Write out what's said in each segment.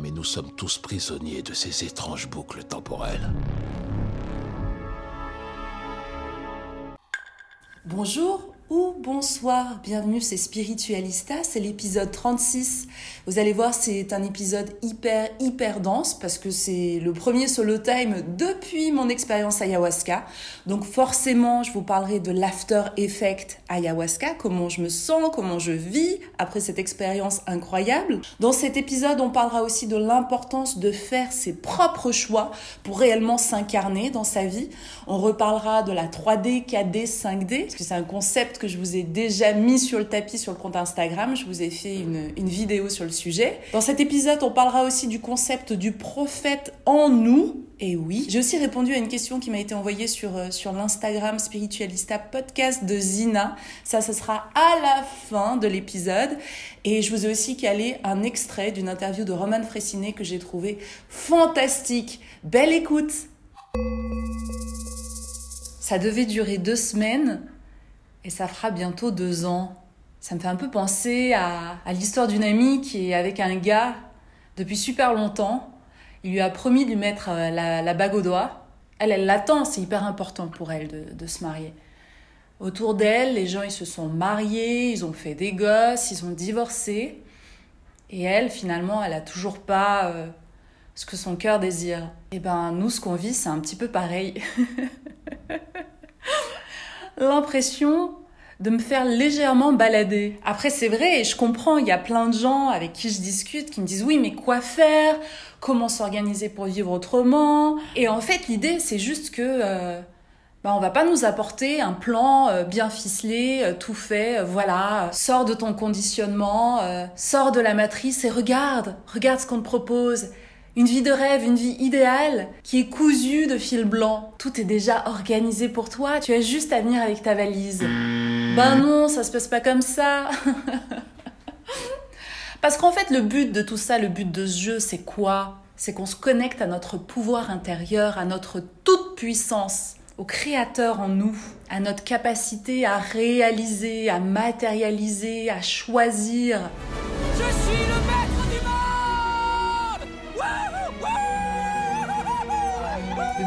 Mais nous sommes tous prisonniers de ces étranges boucles temporelles. Bonjour ou bonsoir, bienvenue, c'est Spiritualista, c'est l'épisode 36. Vous allez voir, c'est un épisode hyper, hyper dense parce que c'est le premier solo time depuis mon expérience ayahuasca. Donc forcément, je vous parlerai de l'after effect ayahuasca, comment je me sens, comment je vis après cette expérience incroyable. Dans cet épisode, on parlera aussi de l'importance de faire ses propres choix pour réellement s'incarner dans sa vie. On reparlera de la 3D, 4D, 5D, parce que c'est un concept que je vous ai déjà mis sur le tapis sur le compte Instagram. Je vous ai fait une, vidéo sur le sujet. Dans cet épisode, on parlera aussi du concept du prophète en nous. Et oui, j'ai aussi répondu à une question qui m'a été envoyée sur, euh, sur l'Instagram Spiritualista Podcast de Zina. Ça, ce sera à la fin de l'épisode. Et je vous ai aussi calé un extrait d'une interview de Roman Fressinet que j'ai trouvé fantastique. Belle écoute Ça devait durer deux semaines et ça fera bientôt deux ans. Ça me fait un peu penser à, l'histoire d'une amie qui est avec un gars depuis super longtemps. Il lui a promis de lui mettre euh, la, la bague au doigt. Elle, elle l'attend, c'est hyper important pour elle de, de se marier. Autour d'elle, les gens, ils se sont mariés, ils ont fait des gosses, ils ont divorcé. Et elle, finalement, elle a toujours pas euh, ce que son cœur désire. Et ben, nous, ce qu'on vit, c'est un petit peu pareil. L'impression de me faire légèrement balader. Après, c'est vrai, et je comprends, il y a plein de gens avec qui je discute qui me disent oui, mais quoi faire? Comment s'organiser pour vivre autrement? Et en fait, l'idée, c'est juste que euh, bah, on va pas nous apporter un plan euh, bien ficelé, euh, tout fait, euh, voilà, sors de ton conditionnement, sors de la matrice et regarde, regarde ce qu'on te propose. Une vie de rêve, une vie idéale qui est cousue de fil blanc. Tout est déjà organisé pour toi, tu as juste à venir avec ta valise. Ben non, ça se passe pas comme ça. Parce qu'en fait, le but de tout ça, le but de ce jeu, c'est quoi? C'est qu'on se connecte à notre pouvoir intérieur, à notre toute puissance, au créateur en nous, à notre capacité à réaliser, à matérialiser, à choisir. Je suis le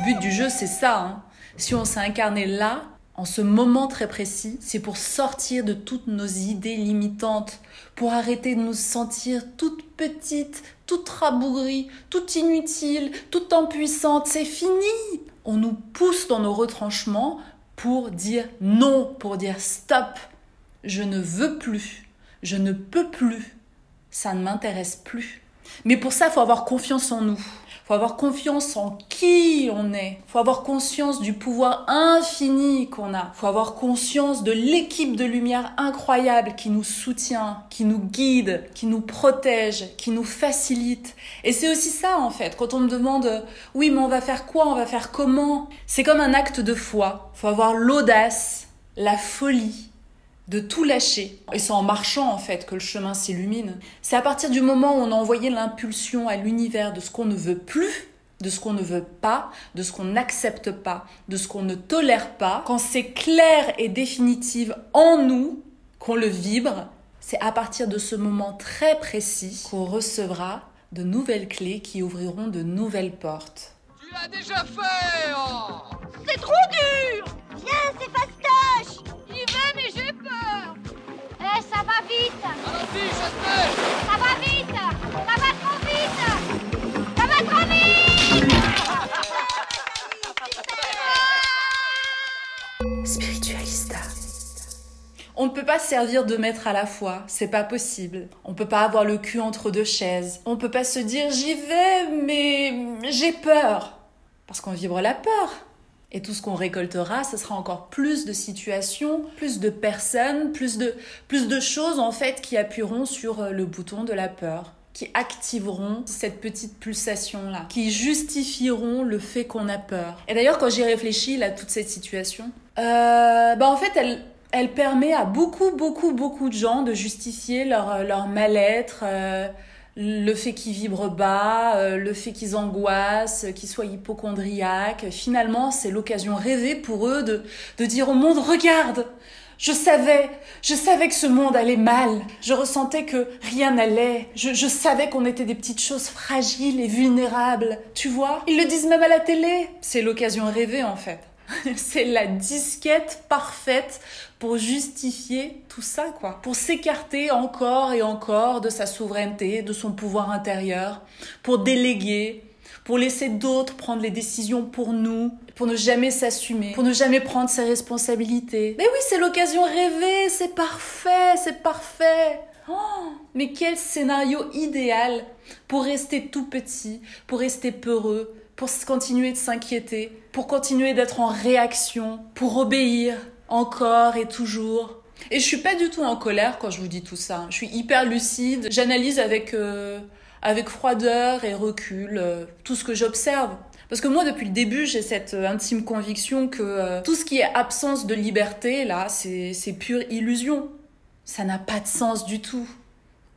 but du jeu, c'est ça. hein. Si on s'est incarné là, en ce moment très précis, c'est pour sortir de toutes nos idées limitantes, pour arrêter de nous sentir toutes petites, toutes rabougries, toutes inutiles, toutes impuissantes. C'est fini. On nous pousse dans nos retranchements pour dire non, pour dire stop. Je ne veux plus. Je ne peux plus. Ça ne m'intéresse plus. Mais pour ça, il faut avoir confiance en nous. Faut avoir confiance en qui on est. Faut avoir conscience du pouvoir infini qu'on a. Faut avoir conscience de l'équipe de lumière incroyable qui nous soutient, qui nous guide, qui nous protège, qui nous facilite. Et c'est aussi ça, en fait, quand on me demande, oui, mais on va faire quoi, on va faire comment C'est comme un acte de foi. Faut avoir l'audace, la folie de tout lâcher. Et c'est en marchant en fait que le chemin s'illumine. C'est à partir du moment où on a envoyé l'impulsion à l'univers de ce qu'on ne veut plus, de ce qu'on ne veut pas, de ce qu'on n'accepte pas, de ce qu'on ne tolère pas, quand c'est clair et définitif en nous, qu'on le vibre, c'est à partir de ce moment très précis qu'on recevra de nouvelles clés qui ouvriront de nouvelles portes. Tu l'as déjà fait oh C'est trop dur Viens, c'est servir deux maîtres à la fois, c'est pas possible. On peut pas avoir le cul entre deux chaises. On peut pas se dire j'y vais, mais j'ai peur. Parce qu'on vibre la peur. Et tout ce qu'on récoltera, ce sera encore plus de situations, plus de personnes, plus de, plus de choses en fait qui appuieront sur euh, le bouton de la peur, qui activeront cette petite pulsation là, qui justifieront le fait qu'on a peur. Et d'ailleurs, quand j'y réfléchis là, toute cette situation, euh, bah en fait, elle, elle permet à beaucoup, beaucoup, beaucoup de gens de justifier leur, leur mal-être. euh, le fait qu'ils vibrent bas, euh, le fait qu'ils angoissent, qu'ils soient hypochondriaques. Finalement, c'est l'occasion rêvée pour eux de, de dire au monde, regarde, je savais, je savais que ce monde allait mal. Je ressentais que rien n'allait. Je, je savais qu'on était des petites choses fragiles et vulnérables. Tu vois? Ils le disent même à la télé. C'est l'occasion rêvée, en fait. c'est la disquette parfaite pour justifier tout ça, quoi. Pour s'écarter encore et encore de sa souveraineté, de son pouvoir intérieur, pour déléguer, pour laisser d'autres prendre les décisions pour nous, pour ne jamais s'assumer, pour ne jamais prendre ses responsabilités. Mais oui, c'est l'occasion rêvée, c'est parfait, c'est parfait. Oh, mais quel scénario idéal pour rester tout petit, pour rester peureux, pour continuer de s'inquiéter, pour continuer d'être en réaction, pour obéir encore et toujours. Et je suis pas du tout en colère quand je vous dis tout ça. Je suis hyper lucide. J'analyse avec euh, avec froideur et recul euh, tout ce que j'observe. Parce que moi, depuis le début, j'ai cette euh, intime conviction que tout ce qui est absence de liberté, là, c'est pure illusion. Ça n'a pas de sens du tout.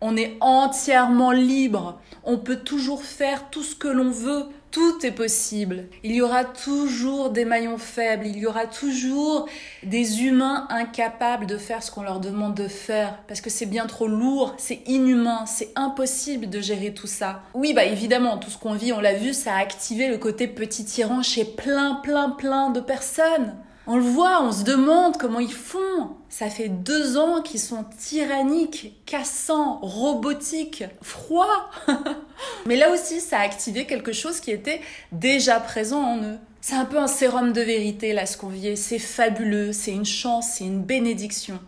On est entièrement libre. On peut toujours faire tout ce que l'on veut. Tout est possible. Il y aura toujours des maillons faibles. Il y aura toujours des humains incapables de faire ce qu'on leur demande de faire. Parce que c'est bien trop lourd, c'est inhumain, c'est impossible de gérer tout ça. Oui, bah évidemment, tout ce qu'on vit, on l'a vu, ça a activé le côté petit tyran chez plein, plein, plein de personnes. On le voit, on se demande comment ils font. Ça fait deux ans qu'ils sont tyranniques, cassants, robotiques, froids. Mais là aussi, ça a activé quelque chose qui était déjà présent en eux. C'est un peu un sérum de vérité, là, ce qu'on vit. C'est fabuleux, c'est une chance, c'est une bénédiction.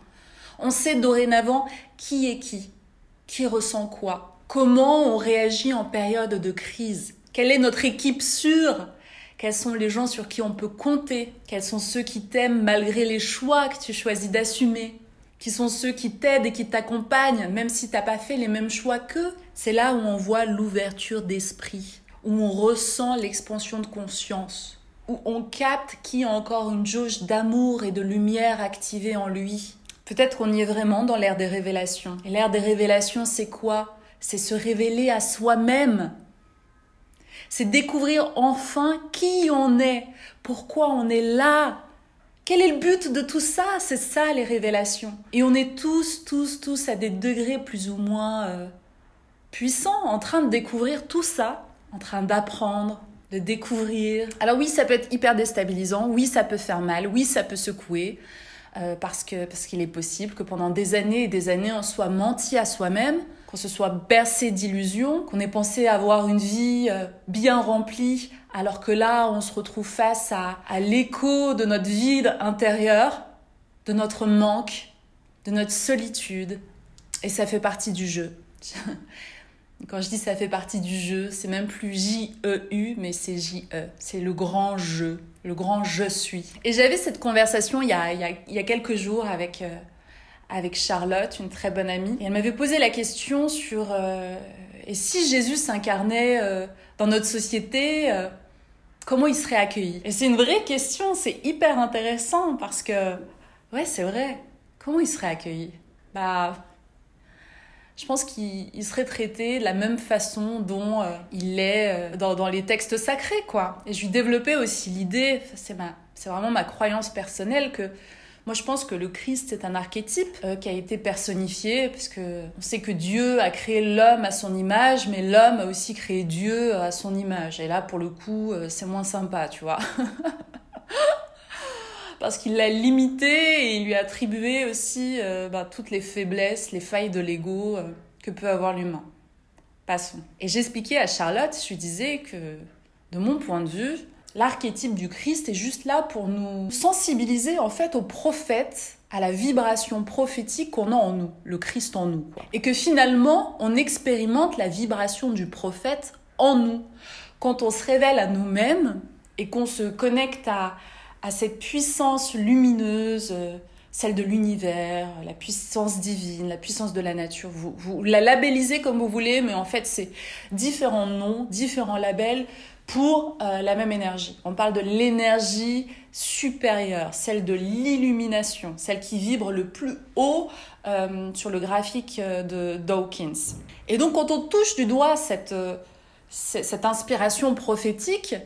On sait dorénavant qui est qui, qui ressent quoi, comment on réagit en période de crise, quelle est notre équipe sûre, quels sont les gens sur qui on peut compter? Quels sont ceux qui t'aiment malgré les choix que tu choisis d'assumer? Qui sont ceux qui t'aident et qui t'accompagnent même si t'as pas fait les mêmes choix qu'eux? C'est là où on voit l'ouverture d'esprit, où on ressent l'expansion de conscience, où on capte qui a encore une jauge d'amour et de lumière activée en lui. Peut-être qu'on y est vraiment dans l'ère des révélations. Et l'ère des révélations, c'est quoi? C'est se révéler à soi-même c'est découvrir enfin qui on est, pourquoi on est là. Quel est le but de tout ça? C'est ça les révélations. Et on est tous, tous, tous à des degrés plus ou moins euh, puissants en train de découvrir tout ça, en train d'apprendre, de découvrir. Alors oui, ça peut être hyper déstabilisant, oui, ça peut faire mal, oui, ça peut secouer. Euh, parce parce qu'il est possible que pendant des années et des années on soit menti à soi-même, qu'on se soit bercé d'illusions, qu'on ait pensé avoir une vie euh, bien remplie, alors que là on se retrouve face à, à l'écho de notre vide intérieur, de notre manque, de notre solitude, et ça fait partie du jeu. Quand je dis ça fait partie du jeu, c'est même plus J-E-U, mais c'est J-E. C'est le grand jeu, le grand je suis. Et j'avais cette conversation il y a, il y a, il y a quelques jours avec, euh, avec Charlotte, une très bonne amie. Et elle m'avait posé la question sur euh, et si Jésus s'incarnait euh, dans notre société, euh, comment il serait accueilli? Et c'est une vraie question, c'est hyper intéressant parce que, ouais, c'est vrai. comment il serait accueilli? Bah, je pense qu'il serait traité de la même façon dont il est dans, dans, les textes sacrés, quoi. Et je lui développais aussi l'idée, c'est c'est vraiment ma croyance personnelle que moi, je pense que le Christ est un archétype euh, qui a été personnifié, parce que on sait que Dieu a créé l'homme à son image, mais l'homme a aussi créé Dieu à son image. Et là, pour le coup, euh, c'est moins sympa, tu vois. parce qu'il l'a limité et il lui a attribué aussi euh, bah, toutes les faiblesses, les failles de l'ego que peut avoir l'humain. Passons. Et j'expliquais à Charlotte, je lui disais que, de mon point de vue, l'archétype du Christ est juste là pour nous sensibiliser en fait au prophète, à la vibration prophétique qu'on a en nous, le Christ en nous. Et que finalement, on expérimente la vibration du prophète en nous. Quand on se révèle à nous-mêmes et qu'on se connecte à, à cette puissance lumineuse, euh, celle de l'univers, la puissance divine, la puissance de la nature. Vous, vous la labellisez comme vous voulez, mais en fait, c'est différents noms, différents labels pour euh, la même énergie. On parle de l'énergie supérieure, celle de l'illumination, celle qui vibre le plus haut euh, sur le graphique euh, de Dawkins. Et donc quand on touche du doigt cette, cette inspiration prophétique,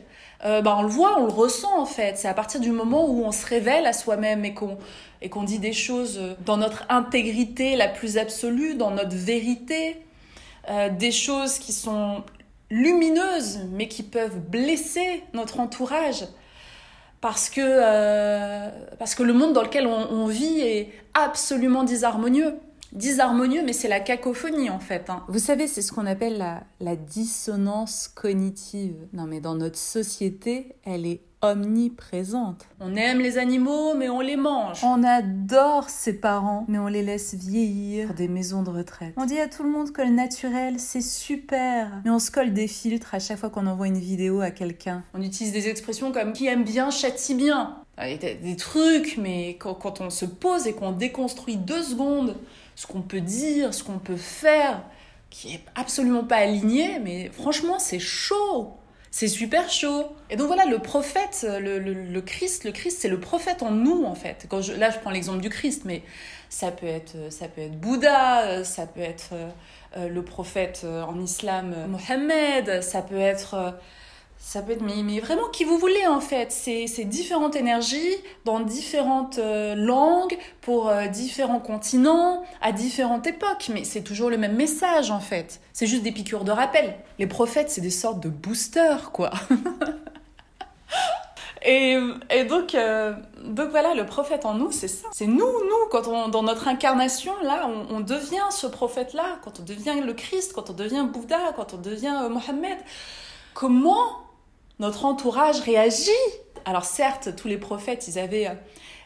bah, on le voit, on le ressent en fait. C'est à partir du moment où on se révèle à soi-même et qu'on et qu'on dit des choses dans notre intégrité la plus absolue, dans notre vérité, des choses qui sont lumineuses mais qui peuvent blesser notre entourage parce que, euh, parce que le monde dans lequel on, vit est absolument disharmonieux disharmonieux, mais c'est la cacophonie en fait. Hein. Vous savez, c'est ce qu'on appelle la, la, dissonance cognitive. Non, mais dans notre société, elle est omniprésente. On aime les animaux, mais on les mange. On adore ses parents, mais on les laisse vieillir pour des maisons de retraite. On dit à tout le monde que le naturel, c'est super, mais on se colle des filtres à chaque fois qu'on envoie une vidéo à quelqu'un. On utilise des expressions comme qui aime bien châtie bien. Des trucs, mais quand, quand on se pose et qu'on déconstruit deux secondes ce qu'on peut dire, ce qu'on peut faire, qui est absolument pas aligné, mais franchement, c'est chaud. C'est super chaud. Et donc voilà, le prophète, le, Christ, le Christ, c'est le prophète en nous, en fait. Quand je, là, je prends l'exemple du Christ, mais ça peut être, ça peut être Bouddha, ça peut être euh, le prophète en islam, Mohammed, ça peut être ça peut être, mais, mais, vraiment qui vous voulez en fait. C'est différentes énergies dans différentes euh, langues, pour euh, différents continents, à différentes époques. Mais c'est toujours le même message en fait. C'est juste des piqûres de rappel. Les prophètes, c'est des sortes de boosters quoi. et, et, donc, euh, donc voilà, le prophète en nous, c'est ça. C'est nous, nous, quand on, dans notre incarnation, là, on, on devient ce prophète-là, quand on devient le Christ, quand on devient Bouddha, quand on devient Mohammed. Comment notre entourage réagit. Alors certes, tous les prophètes, ils avaient euh,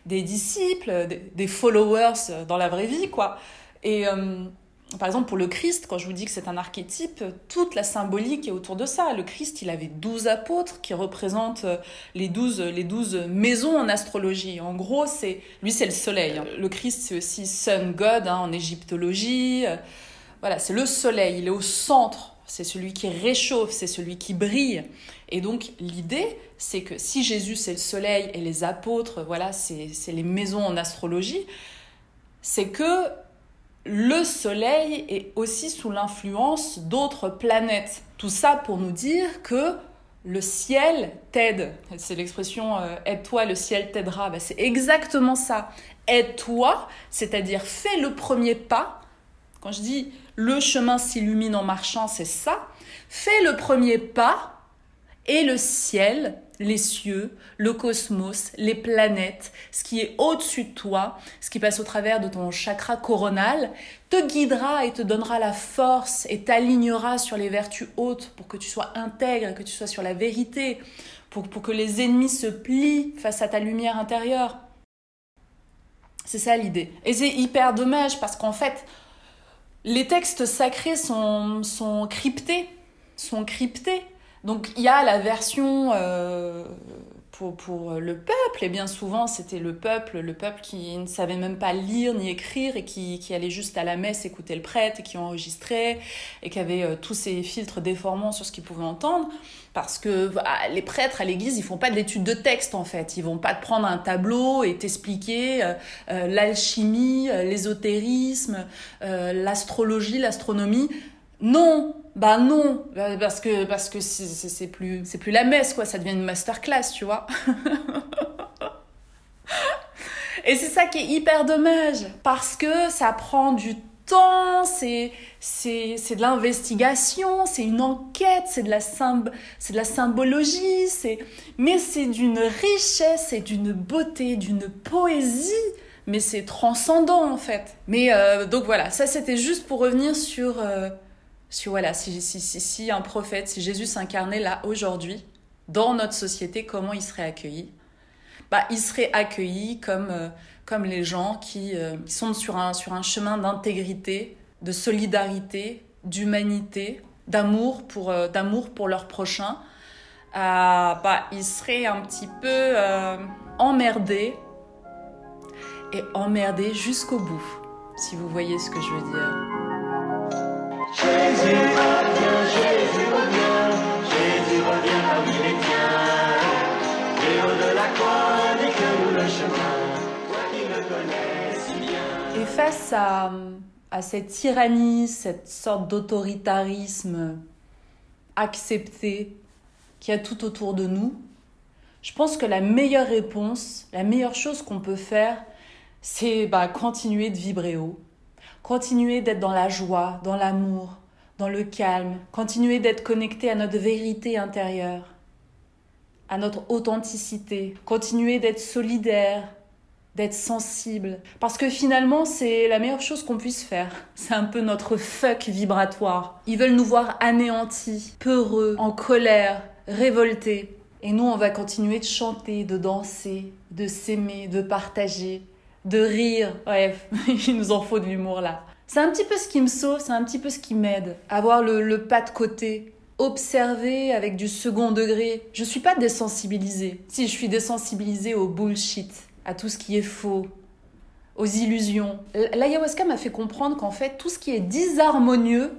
des disciples, des, followers euh, dans la vraie vie, quoi. Et euh, par exemple, pour le Christ, quand je vous dis que c'est un archétype, toute la symbolique est autour de ça. Le Christ, il avait douze apôtres qui représentent les douze, les douze maisons en astrologie. En gros, c'est lui, c'est le soleil. Le Christ, c'est aussi Sun God hein, en égyptologie. Voilà, c'est le soleil. Il est au centre c'est celui qui réchauffe, c'est celui qui brille. Et donc l'idée, c'est que si Jésus c'est le soleil et les apôtres, voilà, c'est les maisons en astrologie, c'est que le soleil est aussi sous l'influence d'autres planètes. Tout ça pour nous dire que le ciel t'aide. C'est l'expression euh, aide-toi, le ciel t'aidera. Ben, c'est exactement ça. Aide-toi, c'est-à-dire fais le premier pas. Quand je dis le chemin s'illumine en marchant, c'est ça. Fais le premier pas et le ciel, les cieux, le cosmos, les planètes, ce qui est au-dessus de toi, ce qui passe au travers de ton chakra coronal, te guidera et te donnera la force et t'alignera sur les vertus hautes pour que tu sois intègre, que tu sois sur la vérité, pour, pour que les ennemis se plient face à ta lumière intérieure. C'est ça l'idée. Et c'est hyper dommage parce qu'en fait, les textes sacrés sont, sont cryptés, sont cryptés. Donc il y a la version euh, pour, pour le peuple. Et bien souvent, c'était le peuple, le peuple qui ne savait même pas lire ni écrire et qui, qui allait juste à la messe écouter le prêtre et qui enregistrait et qui avait euh, tous ces filtres déformants sur ce qu'il pouvait entendre. Parce que bah, les prêtres à l'église, ils font pas d'études de texte en fait. Ils vont pas te prendre un tableau et t'expliquer euh, euh, l'alchimie, l'ésotérisme, l'astrologie, l'astronomie. Non, bah non, bah, parce que parce que c'est plus c'est plus la messe quoi, ça devient une masterclass, tu vois. Et c'est ça qui est hyper dommage. Parce que ça prend du temps, c'est c'est de l'investigation, c'est une enquête, c'est de la c'est de la symbologie, c'est mais c'est d'une richesse et d'une beauté, d'une poésie. Mais c'est transcendant en fait. Mais euh, donc voilà, ça c'était juste pour revenir sur euh, si voilà, si, si, si, un prophète, si Jésus s'incarnait là aujourd'hui, dans notre société, comment il serait accueilli? Bah, Il serait accueilli comme, euh, comme les gens qui, euh, qui, sont sur un, sur un chemin d'intégrité, de solidarité, d'humanité, d'amour pour, euh, pour leur prochain. bah, ils seraient un petit peu emmerdés et emmerdés jusqu'au bout, si vous voyez ce que je veux dire. Et face à, à cette tyrannie, cette sorte d'autoritarisme accepté qui a tout autour de nous, je pense que la meilleure réponse, la meilleure chose qu'on peut faire, c'est bah, continuer de vibrer haut Continuer d'être dans la joie, dans l'amour, dans le calme. Continuer d'être connecté à notre vérité intérieure, à notre authenticité. Continuer d'être solidaire, d'être sensible. Parce que finalement, c'est la meilleure chose qu'on puisse faire. C'est un peu notre fuck vibratoire. Ils veulent nous voir anéantis, peureux, en colère, révoltés. Et nous, on va continuer de chanter, de danser, de s'aimer, de partager, de rire. Bref, il nous en faut de l'humour là. C'est un petit peu ce qui me sauve, c'est un petit peu ce qui m'aide. Avoir le, pas de côté, observer avec du second degré. Je suis pas désensibilisée. Si, je suis désensibilisée au bullshit, à tout ce qui est faux, aux illusions. L'ayahuasca m'a fait comprendre qu'en fait, tout ce qui est disharmonieux,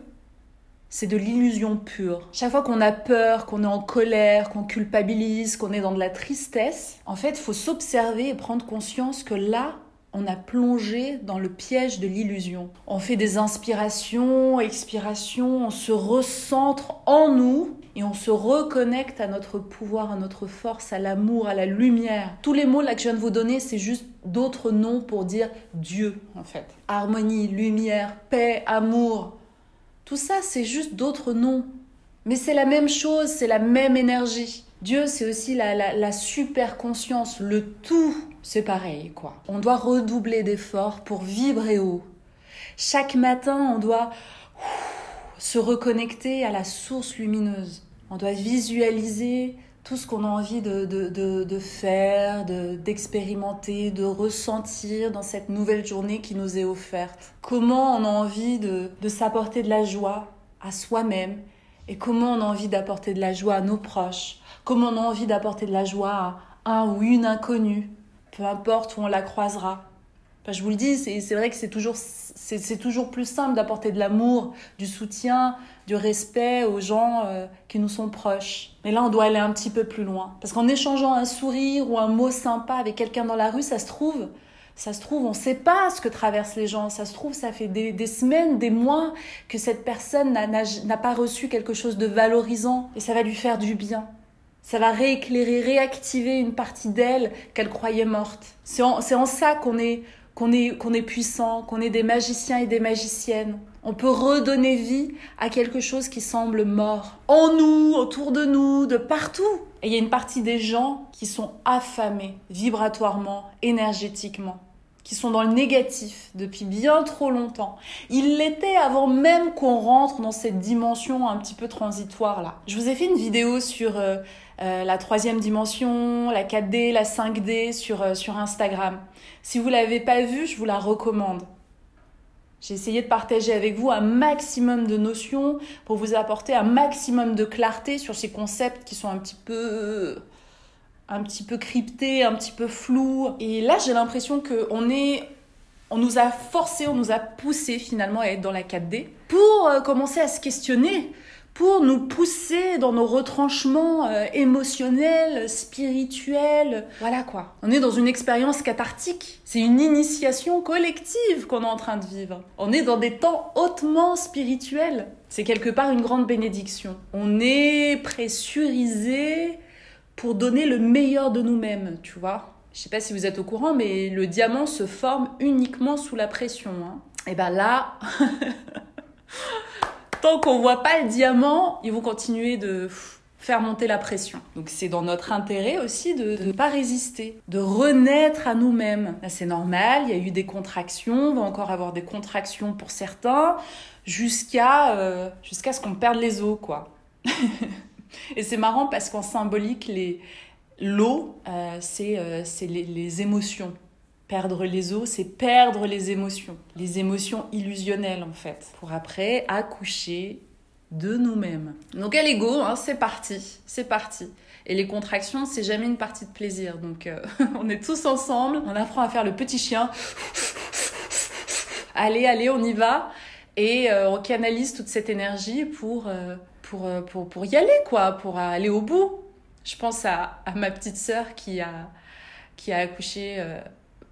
c'est de l'illusion pure. Chaque fois qu'on a peur, qu'on est en colère, qu'on culpabilise, qu'on est dans de la tristesse, en fait, il faut s'observer et prendre conscience que là, on a plongé dans le piège de l'illusion. On fait des inspirations, expirations, on se recentre en nous et on se reconnecte à notre pouvoir, à notre force, à l'amour, à la lumière. Tous les mots là que je viens de vous donner, c'est juste d'autres noms pour dire Dieu en fait. Harmonie, lumière, paix, amour. Tout ça, c'est juste d'autres noms. Mais c'est la même chose, c'est la même énergie. Dieu, c'est aussi la, la super conscience, le tout c'est pareil, quoi. On doit redoubler d'efforts pour vibrer haut. Chaque matin, on doit se reconnecter à la source lumineuse. On doit visualiser tout ce qu'on a envie de, de, de, faire, d'expérimenter, de, ressentir dans cette nouvelle journée qui nous est offerte. Comment on a envie de, de s'apporter de la joie à soi-même et comment on a envie d'apporter de la joie à nos proches. Comment on a envie d'apporter de la joie à un ou une inconnue peu importe où on la croisera. je vous le dis, c'est vrai que c'est toujours, toujours plus simple d'apporter de l'amour, du soutien, du respect aux gens euh, qui nous sont proches. Mais là, on doit aller un petit peu plus loin. Parce qu'en échangeant un sourire ou un mot sympa avec quelqu'un dans la rue, ça se trouve, ça se trouve, on ne sait pas ce que traversent les gens. Ça se trouve, ça fait des semaines, des mois que cette personne n'a pas reçu quelque chose de valorisant et ça va lui faire du bien. Ça va rééclairer, réactiver une partie d'elle qu'elle croyait morte. C'est en, ça qu'on est, qu'on est, qu'on est puissant, qu'on est des magiciens et des magiciennes. On peut redonner vie à quelque chose qui semble mort. En nous, autour de nous, de partout. Et il y a une partie des gens qui sont affamés vibratoirement, énergétiquement qui sont dans le négatif depuis bien trop longtemps. Ils l'étaient avant même qu'on rentre dans cette dimension un petit peu transitoire là. Je vous ai fait une vidéo sur euh, euh, la troisième dimension, la 4D, la 5D sur, euh, sur Instagram. Si vous l'avez pas vue, je vous la recommande. J'ai essayé de partager avec vous un maximum de notions pour vous apporter un maximum de clarté sur ces concepts qui sont un petit peu un petit peu crypté, un petit peu flou. Et là, j'ai l'impression que on est, on nous a forcé, on nous a poussé finalement à être dans la 4D pour euh, commencer à se questionner pour nous pousser dans nos retranchements euh, émotionnels, spirituels. Voilà quoi. On est dans une expérience cathartique. C'est une initiation collective qu'on est en train de vivre. On est dans des temps hautement spirituels. C'est quelque part une grande bénédiction. On est pressurisé pour donner le meilleur de nous-mêmes, tu vois. Je sais pas si vous êtes au courant, mais le diamant se forme uniquement sous la pression. Hein. Et ben là, tant qu'on voit pas le diamant, ils vont continuer de faire monter la pression. Donc c'est dans notre intérêt aussi de ne pas résister, de renaître à nous-mêmes. C'est normal, il y a eu des contractions, on va encore avoir des contractions pour certains, jusqu'à euh, ce qu'on perde les os, quoi. Et c'est marrant parce qu'en symbolique, l'eau, euh, c'est euh, les, les émotions. Perdre les os, c'est perdre les émotions, les émotions illusionnelles en fait, pour après accoucher de nous-mêmes. Donc à l'ego, hein, c'est parti, c'est parti. Et les contractions, c'est jamais une partie de plaisir. Donc euh, on est tous ensemble, on apprend à faire le petit chien. Allez, allez, on y va. Et euh, on canalise toute cette énergie pour, euh, pour, pour, pour, y aller, quoi, pour aller au bout. Je pense à, à ma petite sœur qui a, qui a accouché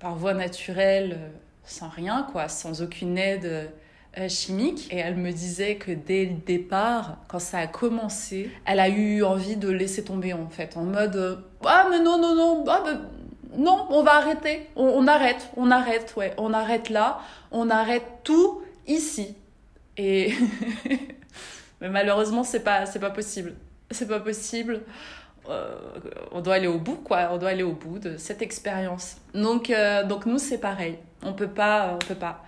par voie naturelle, euh, sans rien, quoi, sans aucune aide euh, chimique. Et elle me disait que dès le départ, quand ça a commencé, elle a eu envie de laisser tomber, en fait, en mode euh, Ah, mais non, non, non, ah, non, on va arrêter, on, arrête, on arrête, ouais, on arrête là, on arrête tout ici. Et. mais malheureusement, c'est pas, c'est pas possible. C'est pas possible. Euh, on doit aller au bout, quoi. On doit aller au bout de cette expérience. Donc, euh, donc nous, c'est pareil. On peut pas, on peut pas.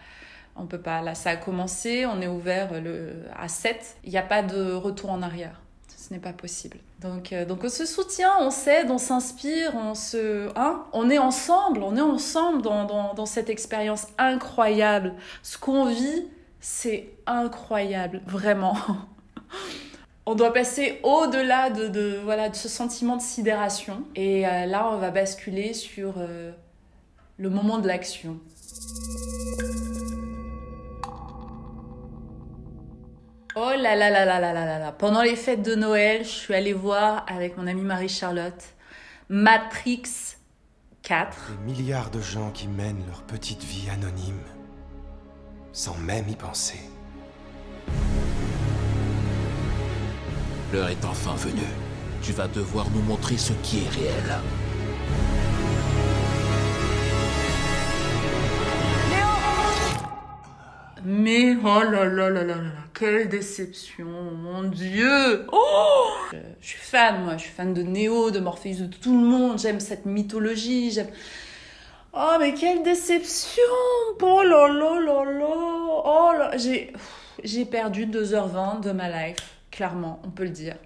On peut pas. Là, ça a commencé, on est ouvert le, à 7. Il n'y a pas de retour en arrière. Ce n'est pas possible. Donc, euh, donc on se soutient, on s'aide, on s'inspire, on se... Hein on est ensemble, on est ensemble dans, dans, dans cette expérience incroyable. Ce qu'on vit, c'est incroyable, vraiment. on doit passer au-delà de, voilà, de ce sentiment de sidération. Et euh, là, on va basculer sur euh, le moment de l'action. Oh là là là là là là là là. Pendant les fêtes de Noël, je suis allée voir avec mon amie Marie-Charlotte Matrix 4. Des milliards de gens qui mènent leur petite vie anonyme sans même y penser. L'heure est enfin venue. Tu vas devoir nous montrer ce qui est réel. Mais oh là là là là là, quelle déception, mon Dieu. Oh je, suis fan, moi, je suis fan de Néo, de Morpheus, de tout le monde, j'aime cette mythologie, j'aime... Oh, mais quelle déception. Oh là là là là. Oh là, j'ai... J'ai perdu 2h20 de ma life clairement, on peut le dire.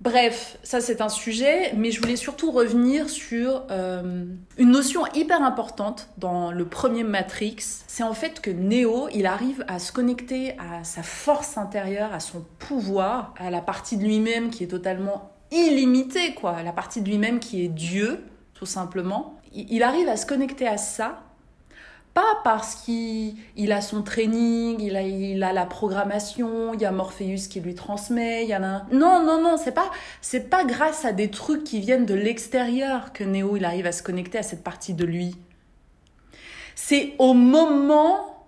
Bref, ça c'est un sujet, mais je voulais surtout revenir sur euh, une notion hyper importante dans le premier Matrix. C'est en fait que Neo, il arrive à se connecter à sa force intérieure, à son pouvoir, à la partie de lui-même qui est totalement illimitée, quoi. La partie de lui-même qui est Dieu, tout simplement. Il arrive à se connecter à ça pas parce qu'il a son training, il a, il a la programmation, il y a Morpheus qui lui transmet, il y a un... Non, non, non, c'est pas, c'est pas grâce à des trucs qui viennent de l'extérieur que Neo, il arrive à se connecter à cette partie de lui. C'est au moment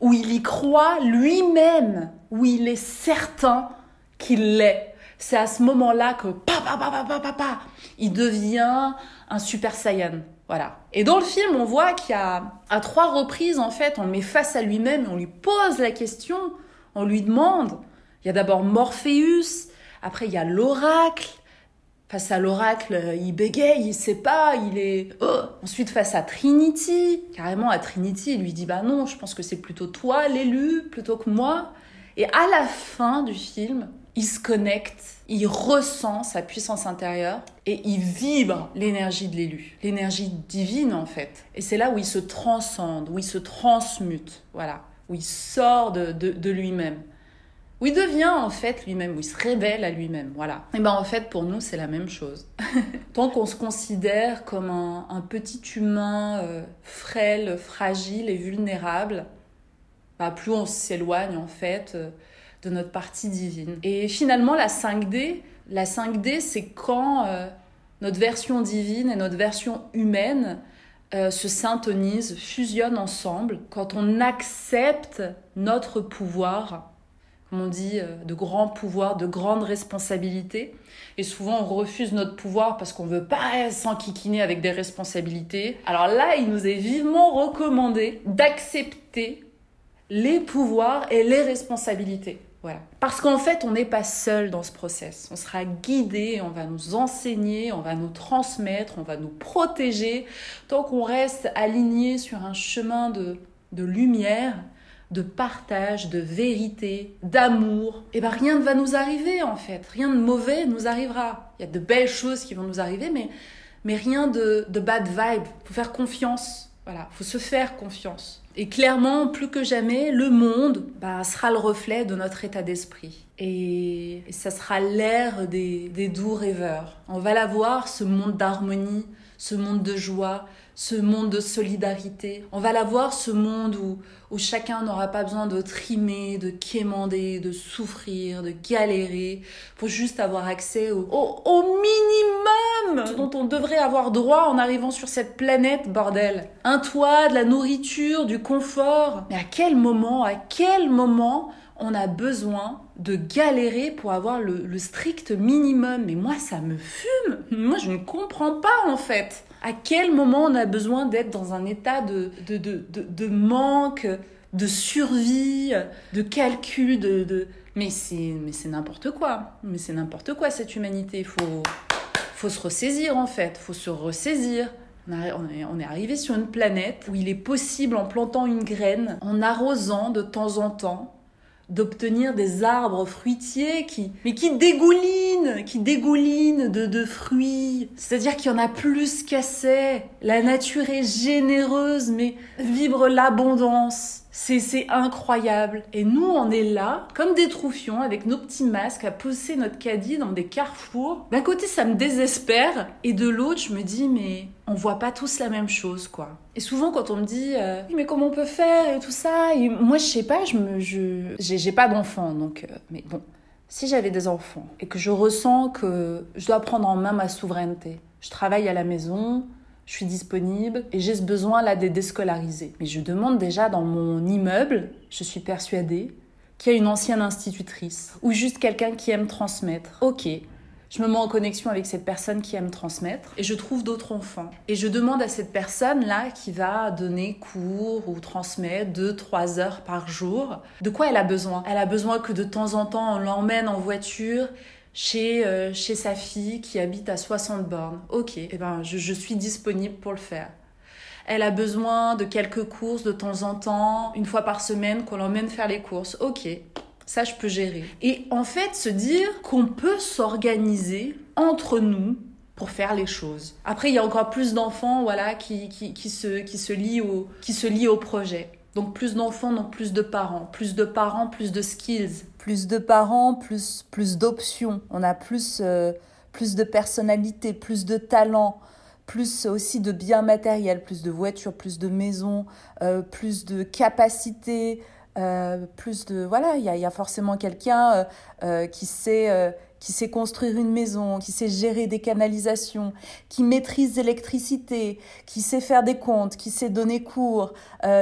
où il y croit lui-même, où il est certain qu'il l'est. C'est à ce moment-là que, pa, pa, pa, pa, pa, pa, il devient un super saiyan. Voilà. Et dans le film, on voit qu'il y a à trois reprises, en fait, on le met face à lui-même et on lui pose la question, on lui demande. Il y a d'abord Morpheus, après il y a l'oracle. Face à l'oracle, il bégaye, il sait pas, il est. Oh. Ensuite, face à Trinity, carrément à Trinity, il lui dit Bah non, je pense que c'est plutôt toi l'élu, plutôt que moi. Et à la fin du film, il se connecte, il ressent sa puissance intérieure et il vibre l'énergie de l'élu, l'énergie divine en fait. Et c'est là où il se transcende, où il se transmute, voilà, où il sort de, de, lui-même. où il devient en fait lui-même, où il se révèle à lui-même. Voilà. Et ben en fait, pour nous, c'est la même chose. Tant qu'on se considère comme un, un petit humain euh, frêle, fragile et vulnérable, bah, plus on s'éloigne en fait euh, de notre partie divine. Et finalement, la 5D, la 5D, c'est quand euh, notre version divine et notre version humaine euh, se syntonisent, fusionnent ensemble, quand on accepte notre pouvoir comme on dit, euh, de grands pouvoirs, de grandes responsabilités. Et souvent, on refuse notre pouvoir parce qu'on veut pas s'enquiquiner avec des responsabilités. Alors là, il nous est vivement recommandé d'accepter les pouvoirs et les responsabilités. Parce qu'en fait, on n'est pas seul dans ce process. On sera guidé, on va nous enseigner, on va nous transmettre, on va nous protéger. Tant qu'on reste aligné sur un chemin de, de lumière, de partage, de vérité, d'amour, et eh ben rien ne va nous arriver en fait. Rien de mauvais nous arrivera. Il y a de belles choses qui vont nous arriver, mais, mais rien de, de bad vibe. Faut faire confiance. Voilà, faut se faire confiance. Et clairement, plus que jamais, le monde bah, sera le reflet de notre état d'esprit. Et, ça sera l'ère des, des doux rêveurs. On va la voir, ce monde d'harmonie, ce monde de joie, ce monde de solidarité. On va la voir, ce monde où, où chacun n'aura pas besoin de trimer, de quémander, de souffrir, de galérer, pour juste avoir accès au, au, au minimum dont on devrait avoir droit en arrivant sur cette planète, bordel. Un toit, de la nourriture, du confort. Mais à quel moment, à quel moment on a besoin de galérer pour avoir le, le, strict minimum? Mais moi, ça me fume. Moi, je ne comprends pas en fait. À quel moment on a besoin d'être dans un état de, de, de, de, manque, de survie, de calcul, de... de... Mais c'est n'importe quoi. Mais c'est n'importe quoi cette humanité. Il faut, faut se ressaisir en fait. Faut se ressaisir. On est arrivé sur une planète où il est possible, en plantant une graine, en arrosant de temps en temps, d'obtenir des arbres fruitiers qui, mais qui dégoulinent, qui dégoulinent de, de fruits. C'est-à-dire qu'il y en a plus qu'assez. La nature est généreuse, mais vibre l'abondance. C'est, incroyable. Et nous, on est là, comme des troufions, avec nos petits masques, à pousser notre caddie dans des carrefours. D'un côté, ça me désespère, et de l'autre, je me dis, mais on voit pas tous la même chose, quoi. Et souvent, quand on me dit, euh, mais comment on peut faire? et tout ça, et moi, je sais pas, je me, je, pas d'enfants, donc, euh, mais bon. Si j'avais des enfants et que je ressens que je dois prendre en main ma souveraineté, je travaille à la maison, je suis disponible et j'ai ce besoin là d'être déscolarisée. Mais je demande déjà dans mon immeuble, je suis persuadée, qu'il y a une ancienne institutrice ou juste quelqu'un qui aime transmettre. Ok, je me mets en connexion avec cette personne qui aime transmettre et je trouve d'autres enfants. Et je demande à cette personne-là qui va donner cours ou transmettre 2-3 heures par jour, de quoi elle a besoin? Elle a besoin que de temps en temps on l'emmène en voiture chez, euh, chez sa fille qui habite à 60 bornes. Ok, eh ben, je, je suis disponible pour le faire. Elle a besoin de quelques courses de temps en temps, une fois par semaine, qu'on l'emmène faire les courses. Ok, ça je peux gérer. Et en fait, se dire qu'on peut s'organiser entre nous pour faire les choses. Après, il y a encore plus d'enfants voilà, qui, qui, qui, se, qui, se au, qui se lient au projet. Donc plus d'enfants, donc plus de parents. Plus de parents, plus de skills. Plus de parents, plus, plus d'options. On a plus, euh, plus de personnalité, plus de talent, plus aussi de biens matériels, plus de voitures, plus de maisons, euh, plus de capacités, euh, plus de... Voilà, il y a, y a, forcément quelqu'un qui sait qui sait construire une maison, qui sait gérer des canalisations, qui maîtrise l'électricité, qui sait faire des comptes, qui sait donner cours,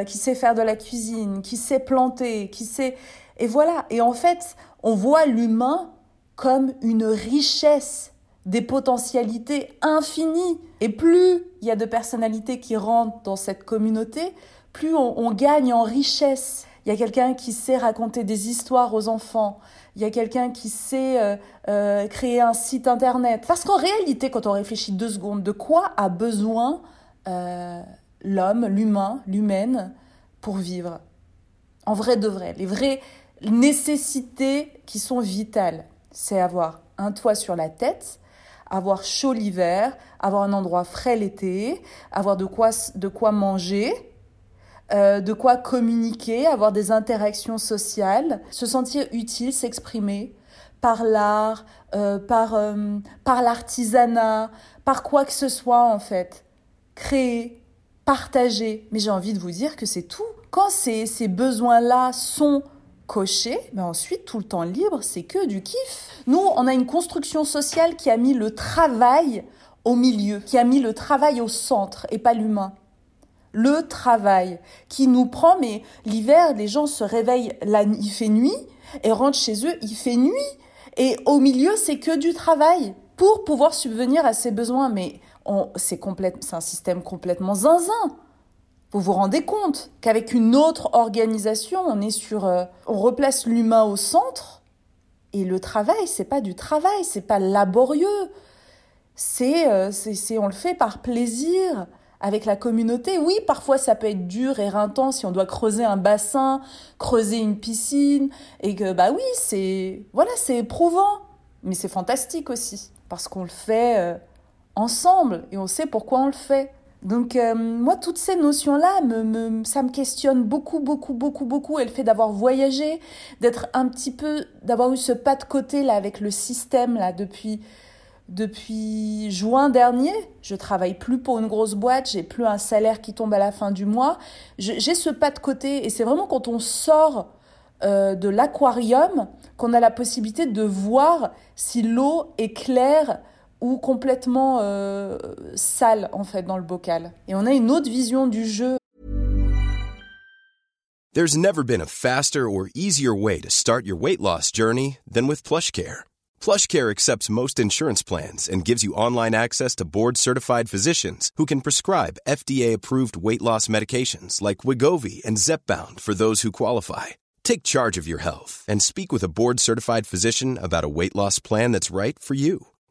qui sait faire de la cuisine, qui sait planter, qui sait... Et voilà, et en fait, on voit l'humain comme une richesse des potentialités infinies. Et plus il y a de personnalités qui rentrent dans cette communauté, plus on, gagne en richesse. Il y a quelqu'un qui sait raconter des histoires aux enfants, il y a quelqu'un qui sait euh, euh, créer un site internet. Parce qu'en réalité, quand on réfléchit deux secondes, de quoi a besoin euh, l'homme, l'humain, l'humaine pour vivre? En vrai de vrai, les vraies nécessités qui sont vitales, c'est avoir un toit sur la tête, avoir chaud l'hiver, avoir un endroit frais l'été, avoir de quoi, de quoi manger, euh, de quoi communiquer, avoir des interactions sociales, se sentir utile, s'exprimer par l'art, euh, par, euh, par l'artisanat, par quoi que ce soit en fait. Créer, partager. Mais j'ai envie de vous dire que c'est tout. Quand ces, ces besoins-là sont cochés, mais ensuite tout le temps libre, c'est que du kiff. Nous, on a une construction sociale qui a mis le travail au milieu, qui a mis le travail au centre et pas l'humain. Le travail qui nous prend, mais l'hiver, les gens se réveillent, la, il fait nuit, et rentrent chez eux, il fait nuit. Et au milieu, c'est que du travail pour pouvoir subvenir à ses besoins. Mais c'est un système complètement zinzin. Vous vous rendez compte qu'avec une autre organisation, on est sur, euh, on replace l'humain au centre et le travail, c'est pas du travail, c'est pas laborieux. Euh, c'est, c'est, on le fait par plaisir avec la communauté. Oui, parfois ça peut être dur et rintant si on doit creuser un bassin, creuser une piscine et que bah oui, c'est voilà, c'est éprouvant, mais c'est fantastique aussi parce qu'on le fait euh, ensemble et on sait pourquoi on le fait. Donc euh, moi, toutes ces notions-là, ça me questionne beaucoup, beaucoup, beaucoup, beaucoup. Et le fait d'avoir voyagé, d'être un petit peu, d'avoir eu ce pas de côté là avec le système là depuis depuis juin dernier. Je travaille plus pour une grosse boîte, j'ai plus un salaire qui tombe à la fin du mois. J'ai ce pas de côté et c'est vraiment quand on sort euh, de l'aquarium qu'on a la possibilité de voir si l'eau est claire ou complètement euh, sale en fait dans le bocal. Et on a une autre vision du jeu. There's never been a faster or easier way to start your weight loss journey than with PlushCare. PlushCare accepts most insurance plans and gives you online access to board-certified physicians who can prescribe FDA-approved weight loss medications like Wigovi and Zepbound for those who qualify. Take charge of your health and speak with a board-certified physician about a weight loss plan that's right for you.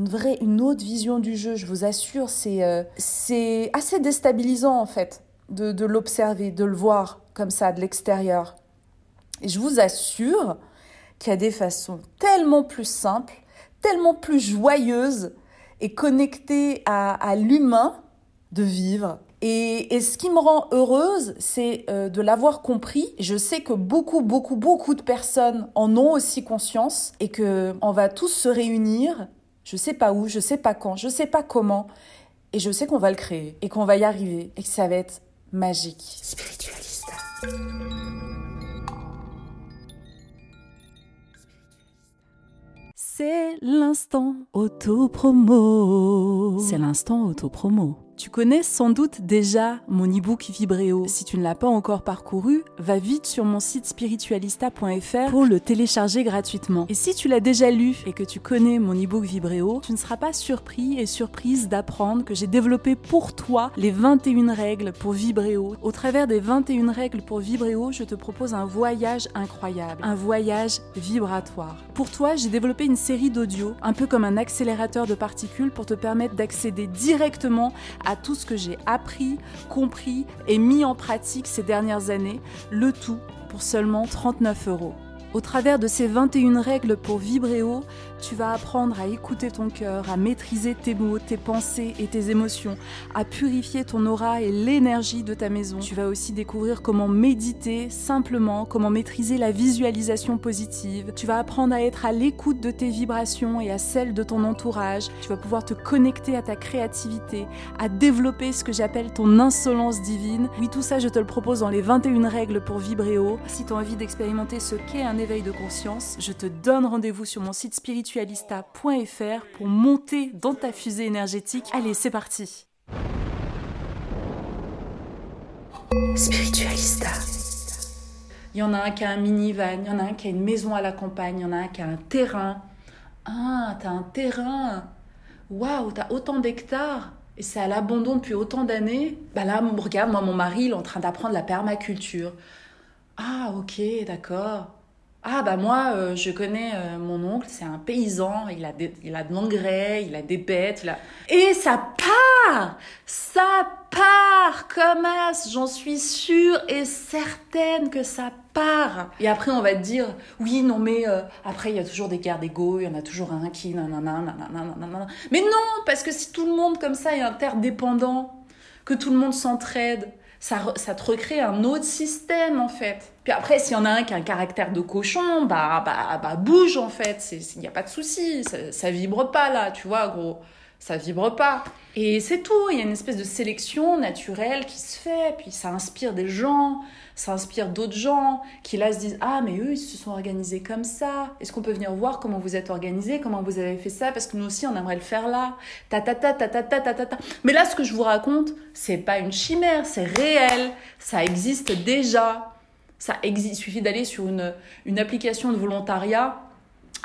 Une vraie, une autre vision du jeu, je vous assure, c'est euh, c'est assez déstabilisant en fait de, l'observer, de le voir comme ça de l'extérieur. Et je vous assure qu'il y a des façons tellement plus simples, tellement plus joyeuses et connectées à, à l'humain de vivre. Et, et, ce qui me rend heureuse, c'est euh, de l'avoir compris. Je sais que beaucoup, beaucoup, beaucoup de personnes en ont aussi conscience et que on va tous se réunir je sais pas où, je sais pas quand, je sais pas comment. Et je sais qu'on va le créer et qu'on va y arriver et que ça va être magique. Spiritualista. C'est l'instant auto-promo. C'est l'instant auto-promo. Tu connais sans doute déjà mon e-book Vibréo. Si tu ne l'as pas encore parcouru, va vite sur mon site spiritualista.fr pour le télécharger gratuitement. Et si tu l'as déjà lu et que tu connais mon e-book Vibréo, tu ne seras pas surpris et surprise d'apprendre que j'ai développé pour toi les 21 règles pour Vibréo. Au travers des 21 règles pour Vibréo, je te propose un voyage incroyable, un voyage vibratoire. Pour toi, j'ai développé une série d'audio, un peu comme un accélérateur de particules pour te permettre d'accéder directement à à tout ce que j'ai appris, compris et mis en pratique ces dernières années, le tout pour seulement 39 euros. Au travers de ces 21 règles pour vibrer haut, tu vas apprendre à écouter ton cœur, à maîtriser tes mots, tes pensées et tes émotions, à purifier ton aura et l'énergie de ta maison. Tu vas aussi découvrir comment méditer simplement, comment maîtriser la visualisation positive. Tu vas apprendre à être à l'écoute de tes vibrations et à celles de ton entourage. Tu vas pouvoir te connecter à ta créativité, à développer ce que j'appelle ton insolence divine. Oui, tout ça, je te le propose dans les 21 règles pour vibrer haut. Si tu as envie d'expérimenter ce qu'est un éveil de conscience, je te donne rendez-vous sur mon site spirituel spiritualista.fr pour monter dans ta fusée énergétique. Allez, c'est parti Spiritualista. il y en a un qui a un minivan, il y en a un qui a une maison à la campagne, il y en a un qui a un terrain. Ah, t'as un terrain. Waouh, t'as autant d'hectares. Et c'est à l'abandon depuis autant d'années. Bah là, regarde, moi, mon mari, il est en train d'apprendre la permaculture. Ah, ok, d'accord. Ah bah moi, euh, je connais euh, mon oncle, c'est un paysan, il a, il a de l'engrais, il a des bêtes, il a... Et ça part Ça part comme as, j'en suis sûre et certaine que ça part. Et après on va te dire, oui non mais euh, après il y a toujours des guerres d'ego, il y en a toujours un qui nanana, nanana, nanana. Mais non, parce que si tout le monde comme ça est interdépendant, que tout le monde s'entraide, ça, ça te recrée un autre système en fait. Puis après, s'il y en a un qui a un caractère de cochon, bah, bah, bah bouge en fait, il n'y a pas de souci, ça, ça vibre pas là, tu vois, gros, ça vibre pas. Et c'est tout, il y a une espèce de sélection naturelle qui se fait, puis ça inspire des gens, s'inspirent d'autres gens, qui là se disent Ah, mais eux, ils se sont organisés comme ça. Est-ce qu'on peut venir voir comment vous êtes organisés, comment vous avez fait ça? Parce que nous aussi, on aimerait le faire là. Ta ta ta ta ta ta ta ta. ta. Mais là, ce que je vous raconte, c'est pas une chimère, c'est réel. Ça existe déjà. Ça existe. Il suffit d'aller sur une, une application de volontariat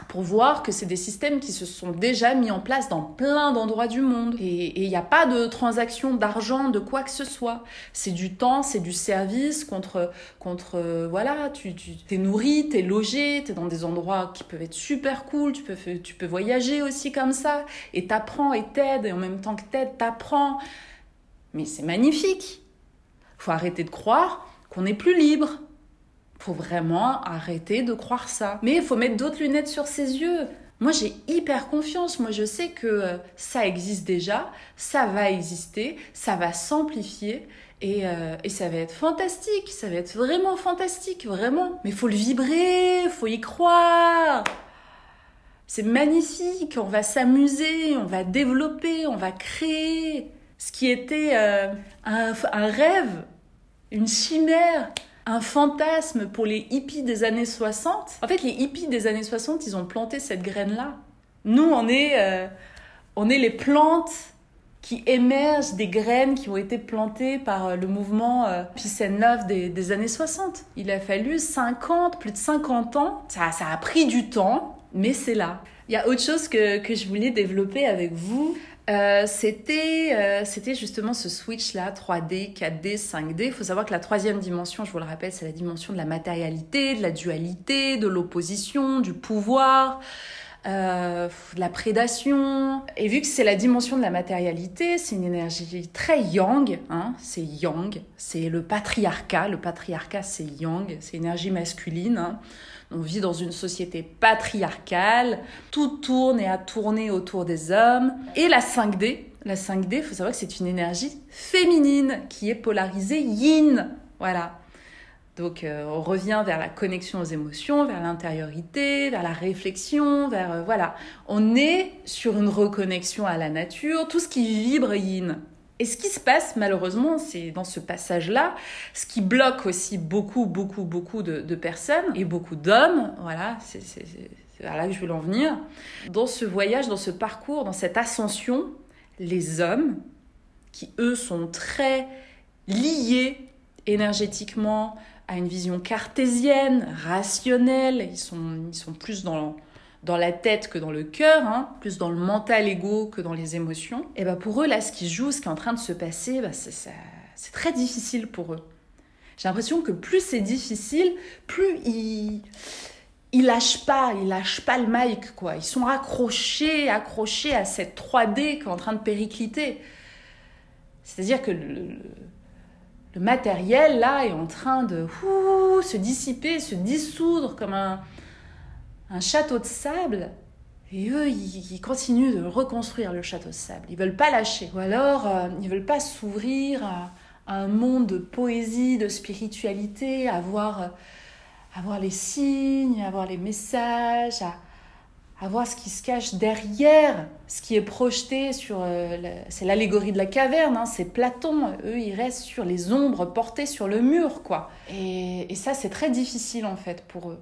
pour voir que c'est des systèmes qui se sont déjà mis en place dans plein d'endroits du monde. Et il n'y a pas de transaction d'argent, de quoi que ce soit. C'est du temps, c'est du service contre, contre euh, voilà, tu, tu es nourri, tu es logé, tu es dans des endroits qui peuvent être super cool, tu peux, tu peux voyager aussi comme ça, et t'apprends et t'aides, et en même temps que t'aides, t'apprends. Mais c'est magnifique. faut arrêter de croire qu'on est plus libre faut vraiment arrêter de croire ça. Mais il faut mettre d'autres lunettes sur ses yeux. Moi, j'ai hyper confiance. Moi, je sais que euh, ça existe déjà, ça va exister, ça va s'amplifier. Et, euh, et, ça va être fantastique, ça va être vraiment fantastique, vraiment. Mais il faut le vibrer, faut y croire. C'est magnifique, on va s'amuser, on va développer, on va créer. Ce qui était euh, un rêve, une chimère, un fantasme pour les hippies des années 60. En fait, les hippies des années 60, ils ont planté cette graine-là. Nous, on est, euh, on est les plantes qui émergent des graines qui ont été plantées par euh, le mouvement euh, Peace and Love des, années 60. Il a fallu 50, plus de 50 ans. Ça, ça a pris du temps, mais c'est là. Il y a autre chose que, que je voulais développer avec vous. Euh, c'était euh, justement ce switch là 3D 4D 5D il faut savoir que la troisième dimension je vous le rappelle c'est la dimension de la matérialité de la dualité de l'opposition du pouvoir euh, de la prédation. Et vu que c'est la dimension de la matérialité c'est une énergie très yang hein, c'est yang c'est le patriarcat. Le patriarcat c'est yang c'est énergie masculine hein. On vit dans une société patriarcale, tout tourne et a tourné autour des hommes. Et la 5D, la 5D, il faut savoir que c'est une énergie féminine qui est polarisée yin. Voilà. Donc euh, on revient vers la connexion aux émotions, vers l'intériorité, vers la réflexion, vers euh, voilà. On est sur une reconnexion à la nature, tout ce qui vibre yin. Et ce qui se passe, malheureusement, c'est dans ce passage-là, ce qui bloque aussi beaucoup, beaucoup, beaucoup de, personnes et beaucoup d'hommes, voilà, c'est là que je veux en venir. Dans ce voyage, dans ce parcours, dans cette ascension, les hommes, qui eux sont très liés énergétiquement à une vision cartésienne, rationnelle, ils sont, ils sont plus dans dans la tête que dans le cœur, hein, plus dans le mental ego que dans les émotions, et ben pour eux, là, ce qui joue, ce qui est en train de se passer, bah, c'est très difficile pour eux. J'ai l'impression que plus c'est difficile, plus ils, ils lâchent pas, ils lâchent pas le mic, quoi. Ils sont accrochés, accrochés à cette 3D qui est en train de péricliter. C'est-à-dire que le, matériel, là, est en train de se dissiper, se dissoudre comme un, un château de sable. Et eux, ils, continuent de reconstruire le château de sable. Ils veulent pas lâcher. Ou alors, euh, ils veulent pas s'ouvrir à, un monde de poésie, de spiritualité, à voir, les signes, à voir les messages, à, voir ce qui se cache derrière, ce qui est projeté sur... Euh, c'est l'allégorie de la caverne, hein, c'est Platon. Eux, ils restent sur les ombres portées sur le mur, quoi. et ça, c'est très difficile, en fait, pour eux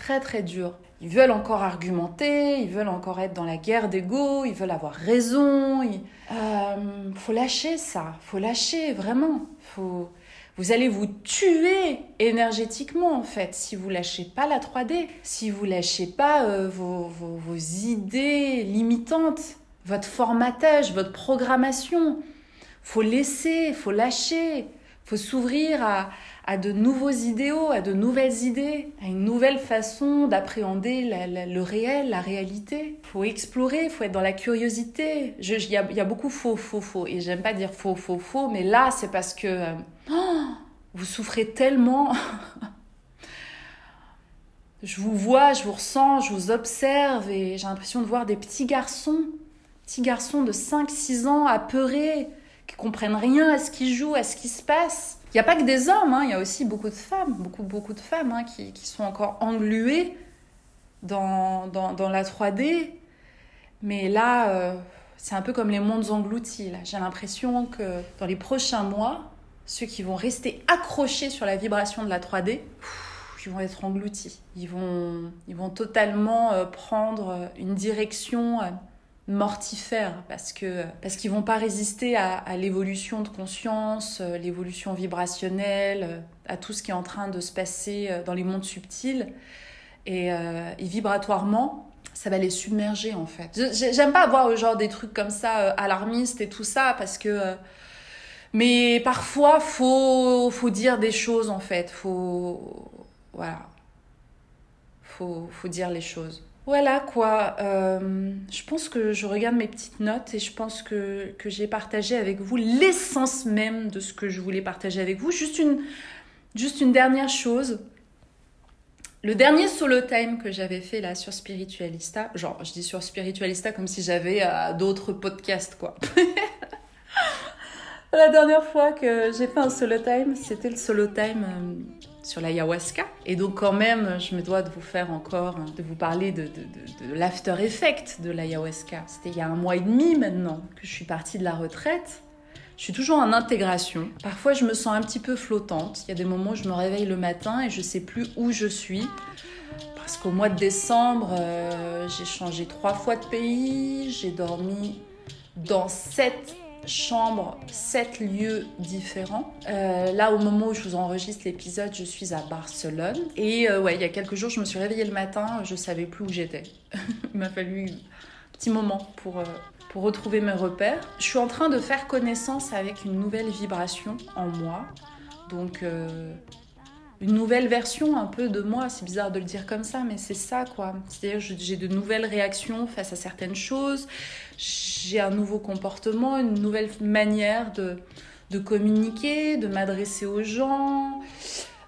très très dur. Ils veulent encore argumenter, ils veulent encore être dans la guerre d'ego, ils veulent avoir raison. Il euh, faut lâcher ça, faut lâcher vraiment. Faut... vous allez vous tuer énergétiquement en fait si vous lâchez pas la 3D, si vous lâchez pas euh, vos, vos, idées limitantes, votre formatage, votre programmation. Faut laisser, faut lâcher, faut s'ouvrir à, de nouveaux idéaux, à de nouvelles idées, à une nouvelle façon d'appréhender le réel, la réalité. Faut explorer, faut être dans la curiosité. Il y, a beaucoup faux, faux, faux. Et j'aime pas dire faux, faux, faux, mais là, c'est parce que euh, vous souffrez tellement. je vous vois, je vous ressens, je vous observe et j'ai l'impression de voir des petits garçons, petits garçons de 5-6 ans apeurés, qui comprennent rien à ce qui joue, à ce qui se passe il n'y a pas que des hommes, hein, il y a aussi beaucoup de femmes, beaucoup, beaucoup de femmes hein, qui, qui, sont encore engluées dans, dans, la 3D. Mais là, euh, c'est un peu comme les mondes engloutis. J'ai l'impression que dans les prochains mois, ceux qui vont rester accrochés sur la vibration de la 3D, ils vont être engloutis. Ils vont, ils vont totalement euh, prendre une direction euh, mortifères parce que parce qu'ils vont pas résister à, l'évolution de conscience, euh, l'évolution vibrationnelle, euh, à tout ce qui est en train de se passer euh, dans les mondes subtils et, vibratoirement ça va les submerger en fait. J'aime pas avoir genre des trucs comme ça alarmistes et tout ça parce que mais parfois faut faut dire des choses en fait, faut voilà. Faut faut dire les choses. Voilà quoi, euh, je pense que je regarde mes petites notes et je pense que, j'ai partagé avec vous l'essence même de ce que je voulais partager avec vous. Juste une, juste une dernière chose. Le dernier solo time que j'avais fait là sur Spiritualista, genre je dis sur Spiritualista comme si j'avais euh, d'autres podcasts quoi. La dernière fois que j'ai fait un solo time, c'était le solo time euh, sur l'ayahuasca. Et donc quand même, je me dois de vous faire encore, de vous parler de, l'after effect de l'ayahuasca. C'était il y a un mois et demi maintenant que je suis partie de la retraite. Je suis toujours en intégration. Parfois, je me sens un petit peu flottante. Il y a des moments où je me réveille le matin et je sais plus où je suis. Parce qu'au mois de décembre, euh, j'ai changé trois fois de pays. J'ai dormi dans sept chambres, sept lieux différents. Euh, là, au moment où je vous enregistre l'épisode, je suis à Barcelone. Et euh, ouais, il y a quelques jours, je me suis réveillée le matin, je savais plus où j'étais. il m'a fallu un petit moment pour, euh, pour retrouver mes repères. Je suis en train de faire connaissance avec une nouvelle vibration en moi. Donc, une nouvelle version un peu de moi. C'est bizarre de le dire comme ça, mais c'est ça, quoi. C'est-à-dire, j'ai de nouvelles réactions face à certaines choses. J'ai un nouveau comportement, une nouvelle manière de, de communiquer, de m'adresser aux gens.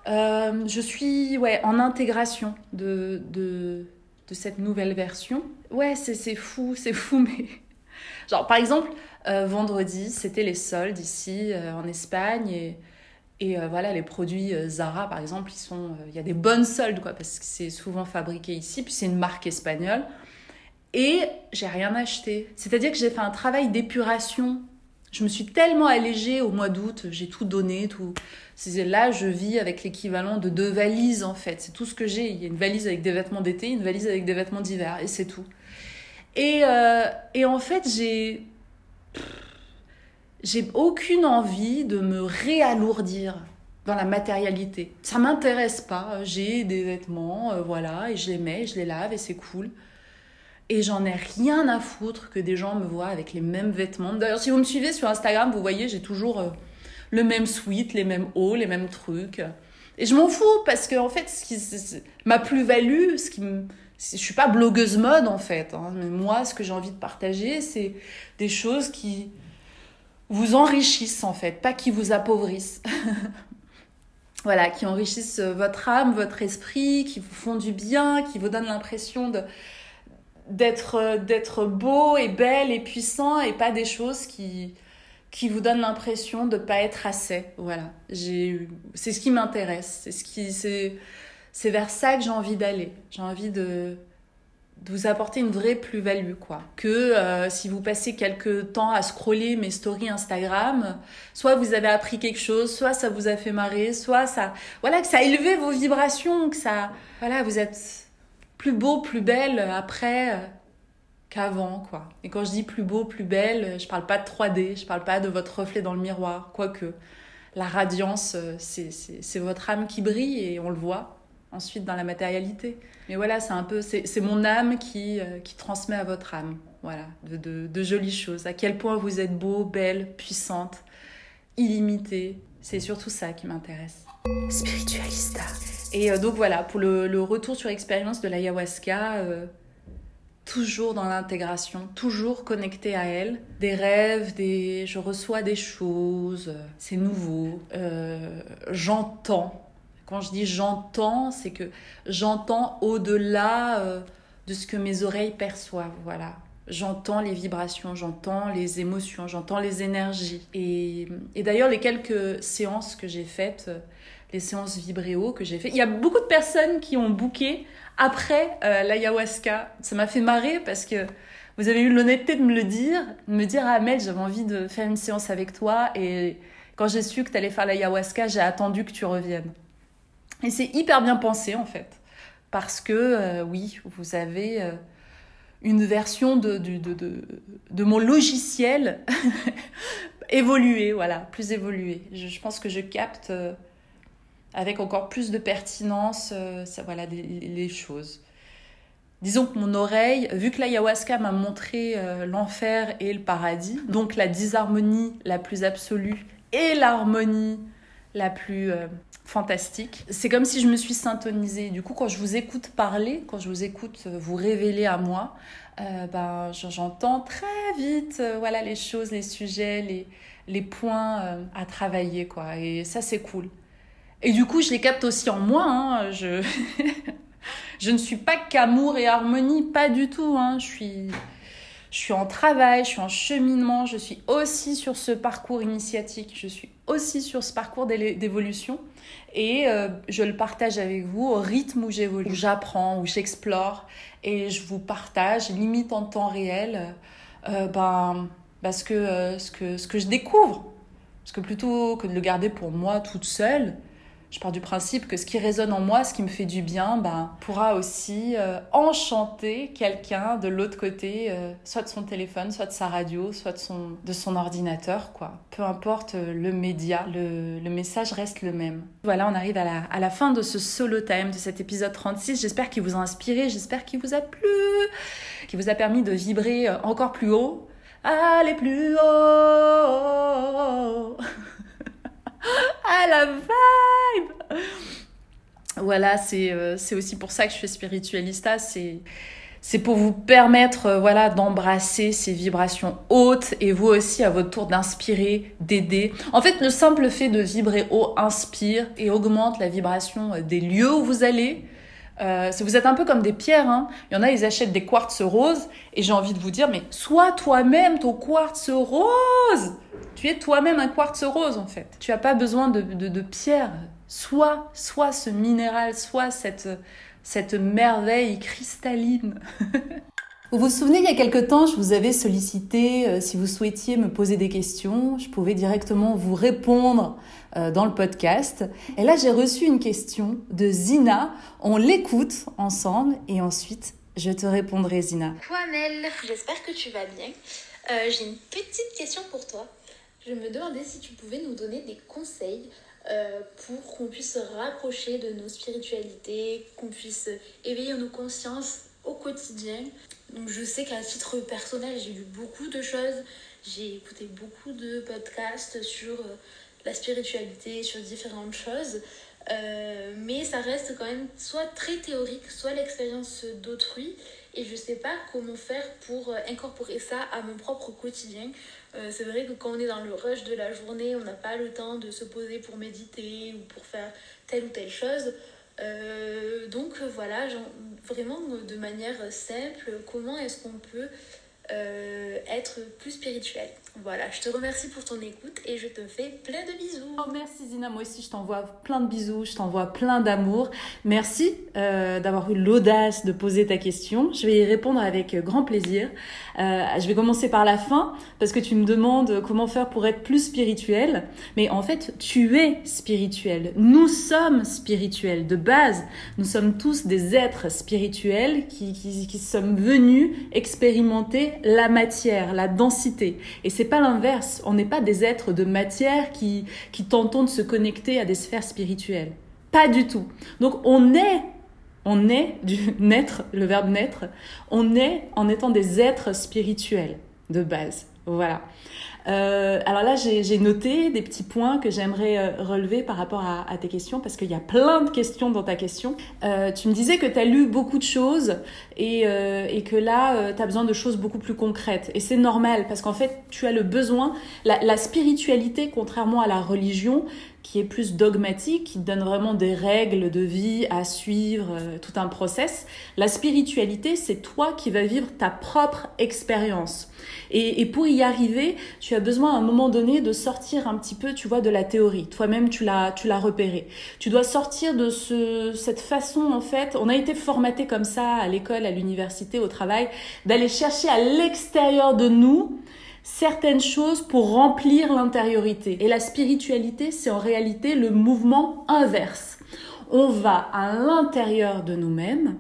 Euh, je suis ouais, en intégration de, de, de cette nouvelle version. Ouais, c'est fou, c'est fou, mais... Genre, par exemple, euh, vendredi, c'était les soldes ici, euh, en Espagne, et et euh, voilà, les produits euh, Zara, par exemple, euh, il y a des bonnes soldes, quoi, parce que c'est souvent fabriqué ici, puis c'est une marque espagnole. Et j'ai rien acheté. C'est-à-dire que j'ai fait un travail d'épuration. Je me suis tellement allégée au mois d'août, j'ai tout donné, tout. Là, je vis avec l'équivalent de deux valises, en fait. C'est tout ce que j'ai. Il y a une valise avec des vêtements d'été, une valise avec des vêtements d'hiver, et c'est tout. Et, et en fait, j'ai j'ai aucune envie de me réalourdir dans la matérialité. Ça m'intéresse pas. J'ai des vêtements, euh, voilà, et je les mets, je les lave et c'est cool. Et j'en ai rien à foutre que des gens me voient avec les mêmes vêtements. D'ailleurs, si vous me suivez sur Instagram, vous voyez, j'ai toujours euh, le même sweat, les mêmes hauts, les mêmes trucs. Et je m'en fous parce que en fait, ce qui, ma plus-value, ce qui me, je suis pas blogueuse mode en fait. Hein, mais moi, ce que j'ai envie de partager, c'est des choses qui vous enrichissent en fait, pas qui vous appauvrissent. voilà, qui enrichissent votre âme, votre esprit, qui vous font du bien, qui vous donnent l'impression de d'être d'être beau et belle et puissant et pas des choses qui qui vous donnent l'impression de pas être assez. Voilà, c'est ce qui m'intéresse, c'est ce qui c'est c'est vers ça que j'ai envie d'aller. J'ai envie de de vous apporter une vraie plus-value, quoi. Que euh, si vous passez quelques temps à scroller mes stories Instagram, soit vous avez appris quelque chose, soit ça vous a fait marrer, soit ça, voilà, que ça a élevé vos vibrations, que ça, voilà, vous êtes plus beau, plus belle après euh, qu'avant, quoi. Et quand je dis plus beau, plus belle, je parle pas de 3D, je parle pas de votre reflet dans le miroir, quoique. la radiance, c'est votre âme qui brille et on le voit ensuite dans la matérialité. Mais voilà, c'est un peu, c'est mon âme qui, qui transmet à votre âme, voilà, de, de, de, jolies choses. À quel point vous êtes beau, belle, puissante, illimitée. C'est surtout ça qui m'intéresse. Spiritualista. Et donc voilà, pour le, le retour sur expérience de l'ayahuasca, toujours dans l'intégration, toujours connecté à elle. Des rêves, des... je reçois des choses, c'est nouveau. Euh, j'entends. Quand je dis j'entends, c'est que j'entends au-delà euh, de ce que mes oreilles perçoivent. Voilà. J'entends les vibrations, j'entends les émotions, j'entends les énergies. Et, d'ailleurs, les quelques séances que j'ai faites, les séances vibréo que j'ai faites, il y a beaucoup de personnes qui ont booké après euh, l'ayahuasca. Ça m'a fait marrer parce que vous avez eu l'honnêteté de me le dire, de me dire, ah j'avais envie de faire une séance avec toi. Et quand j'ai su que tu allais faire l'ayahuasca, j'ai attendu que tu reviennes. Et c'est hyper bien pensé en fait. Parce que euh, oui, vous avez euh, une version de, mon logiciel évolué, voilà, plus évolué. Je, pense que je capte avec encore plus de pertinence euh, voilà, les, choses. Disons que mon oreille, vu que l'ayahuasca m'a montré euh, l'enfer et le paradis, donc la disharmonie la plus absolue et l'harmonie la plus euh, fantastique, c'est comme si je me suis syntonisée. Du coup, quand je vous écoute parler, quand je vous écoute vous révéler à moi, ben, j'entends très vite voilà, les choses, les sujets, les, les points à travailler. Quoi. Et ça, c'est cool. Et du coup, je les capte aussi en moi. Hein. Je... je ne suis pas qu'amour et harmonie, pas du tout. Hein. Je, suis... je suis en travail, je suis en cheminement, je suis aussi sur ce parcours initiatique, je suis aussi sur ce parcours d'évolution. Et euh, je le partage avec vous au rythme où j'évolue, où j'apprends, où j'explore. Et je vous partage, limite en temps réel, euh, ben, parce que, euh, ce que, ce que je découvre. Parce que plutôt que de le garder pour moi toute seule, je pars du principe que ce qui résonne en moi, ce qui me fait du bien, ben, pourra aussi euh, enchanter quelqu'un de l'autre côté, euh, soit de son téléphone, soit de sa radio, soit de son, ordinateur. quoi. Peu importe euh, le média, le, message reste le même. Voilà, on arrive à la, à la fin de ce solo time, de cet épisode 36. J'espère qu'il vous a inspiré, j'espère qu'il vous a plu, qu'il vous a permis de vibrer encore plus haut. Aller plus haut ah la vibe Voilà, euh, c'est aussi pour ça que je fais spiritualista, c'est c'est pour vous permettre euh, voilà d'embrasser ces vibrations hautes et vous aussi à votre tour d'inspirer, d'aider. En fait, le simple fait de vibrer haut inspire et augmente la vibration euh, des lieux où vous allez. Vous êtes un peu comme des pierres. Hein. Il y en a, ils achètent des quartz roses et j'ai envie de vous dire, mais sois toi-même ton quartz rose. Tu es toi-même un quartz rose en fait. Tu n'as pas besoin de, de, pierre. Sois ce minéral, sois cette, cette merveille cristalline. Vous vous souvenez, il y a quelque temps, je vous avais sollicité euh, si vous souhaitiez me poser des questions. Je pouvais directement vous répondre euh, dans le podcast. Et là, j'ai reçu une question de Zina. On l'écoute ensemble et ensuite, je te répondrai, Zina. Quoi, Mel J'espère que tu vas bien. Euh, j'ai une petite question pour toi. Je me demandais si tu pouvais nous donner des conseils euh, pour qu'on puisse se rapprocher de nos spiritualités, qu'on puisse éveiller nos consciences au quotidien. Donc je sais qu'à titre personnel, j'ai lu beaucoup de choses, j'ai écouté beaucoup de podcasts sur euh, la spiritualité, sur différentes choses. Euh, mais ça reste quand même soit très théorique, soit l'expérience d'autrui. Et je sais pas comment faire pour incorporer ça à mon propre quotidien. Euh, c'est vrai que quand on est dans le rush de la journée, on n'a pas le temps de se poser pour méditer ou pour faire telle ou telle chose. Euh, donc voilà, vraiment de manière simple, comment est-ce qu'on peut euh, être plus spirituel? Voilà, je te remercie pour ton écoute et je te fais plein de bisous. Oh, merci Zina, moi aussi je t'envoie plein de bisous, je t'envoie plein d'amour. Merci euh, d'avoir eu l'audace de poser ta question. Je vais y répondre avec grand plaisir. Euh, je vais commencer par la fin parce que tu me demandes comment faire pour être plus spirituel. Mais en fait, tu es spirituel. Nous sommes spirituels de base. Nous sommes tous des êtres spirituels qui, qui, qui sommes venus expérimenter la matière, la densité. Et c'est pas l'inverse. On n'est pas des êtres de matière qui, qui tentons de se connecter à des sphères spirituelles. Pas du tout. Donc on est on est du naître, le verbe naître, on est en étant des êtres spirituels de base. Voilà. Euh, alors là, j'ai noté des petits points que j'aimerais euh, relever par rapport à, tes questions, parce qu'il y a plein de questions dans ta question. Euh, tu me disais que tu as lu beaucoup de choses et, et que là, tu as besoin de choses beaucoup plus concrètes. Et c'est normal, parce qu'en fait, tu as le besoin, la, la spiritualité, contrairement à la religion, qui est plus dogmatique, qui donne vraiment des règles de vie à suivre, euh, tout un process. La spiritualité, c'est toi qui vas vivre ta propre expérience. Et, et, pour y arriver, tu as besoin à un moment donné de sortir un petit peu, tu vois, de la théorie. Toi-même, tu l'as, tu l'as repéré. Tu dois sortir de ce, cette façon, en fait. On a été formaté comme ça à l'école, à l'université, au travail, d'aller chercher à l'extérieur de nous certaines choses pour remplir l'intériorité. Et la spiritualité, c'est en réalité le mouvement inverse. On va à l'intérieur de nous-mêmes,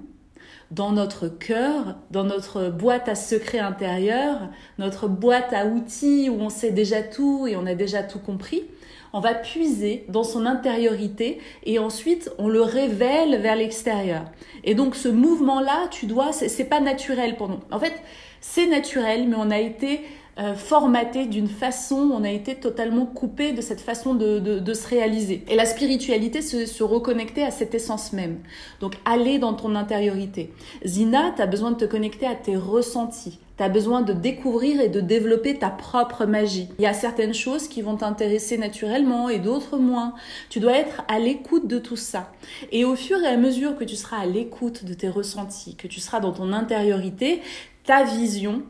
dans notre cœur, dans notre boîte à secrets intérieur, notre boîte à outils où on sait déjà tout et on a déjà tout compris. On va puiser dans son intériorité et ensuite on le révèle vers l'extérieur. Et donc ce mouvement-là, tu dois, c'est pas naturel pour nous. En fait, c'est naturel, mais on a été euh, formaté d'une façon, on a été totalement coupé de cette façon de, de, se réaliser. Et la spiritualité, c'est se reconnecter à cette essence même. Donc aller dans ton intériorité. Zina, tu as besoin de te connecter à tes ressentis. Tu as besoin de découvrir et de développer ta propre magie. Il y a certaines choses qui vont t'intéresser naturellement et d'autres moins. Tu dois être à l'écoute de tout ça. Et au fur et à mesure que tu seras à l'écoute de tes ressentis, que tu seras dans ton intériorité, ta vision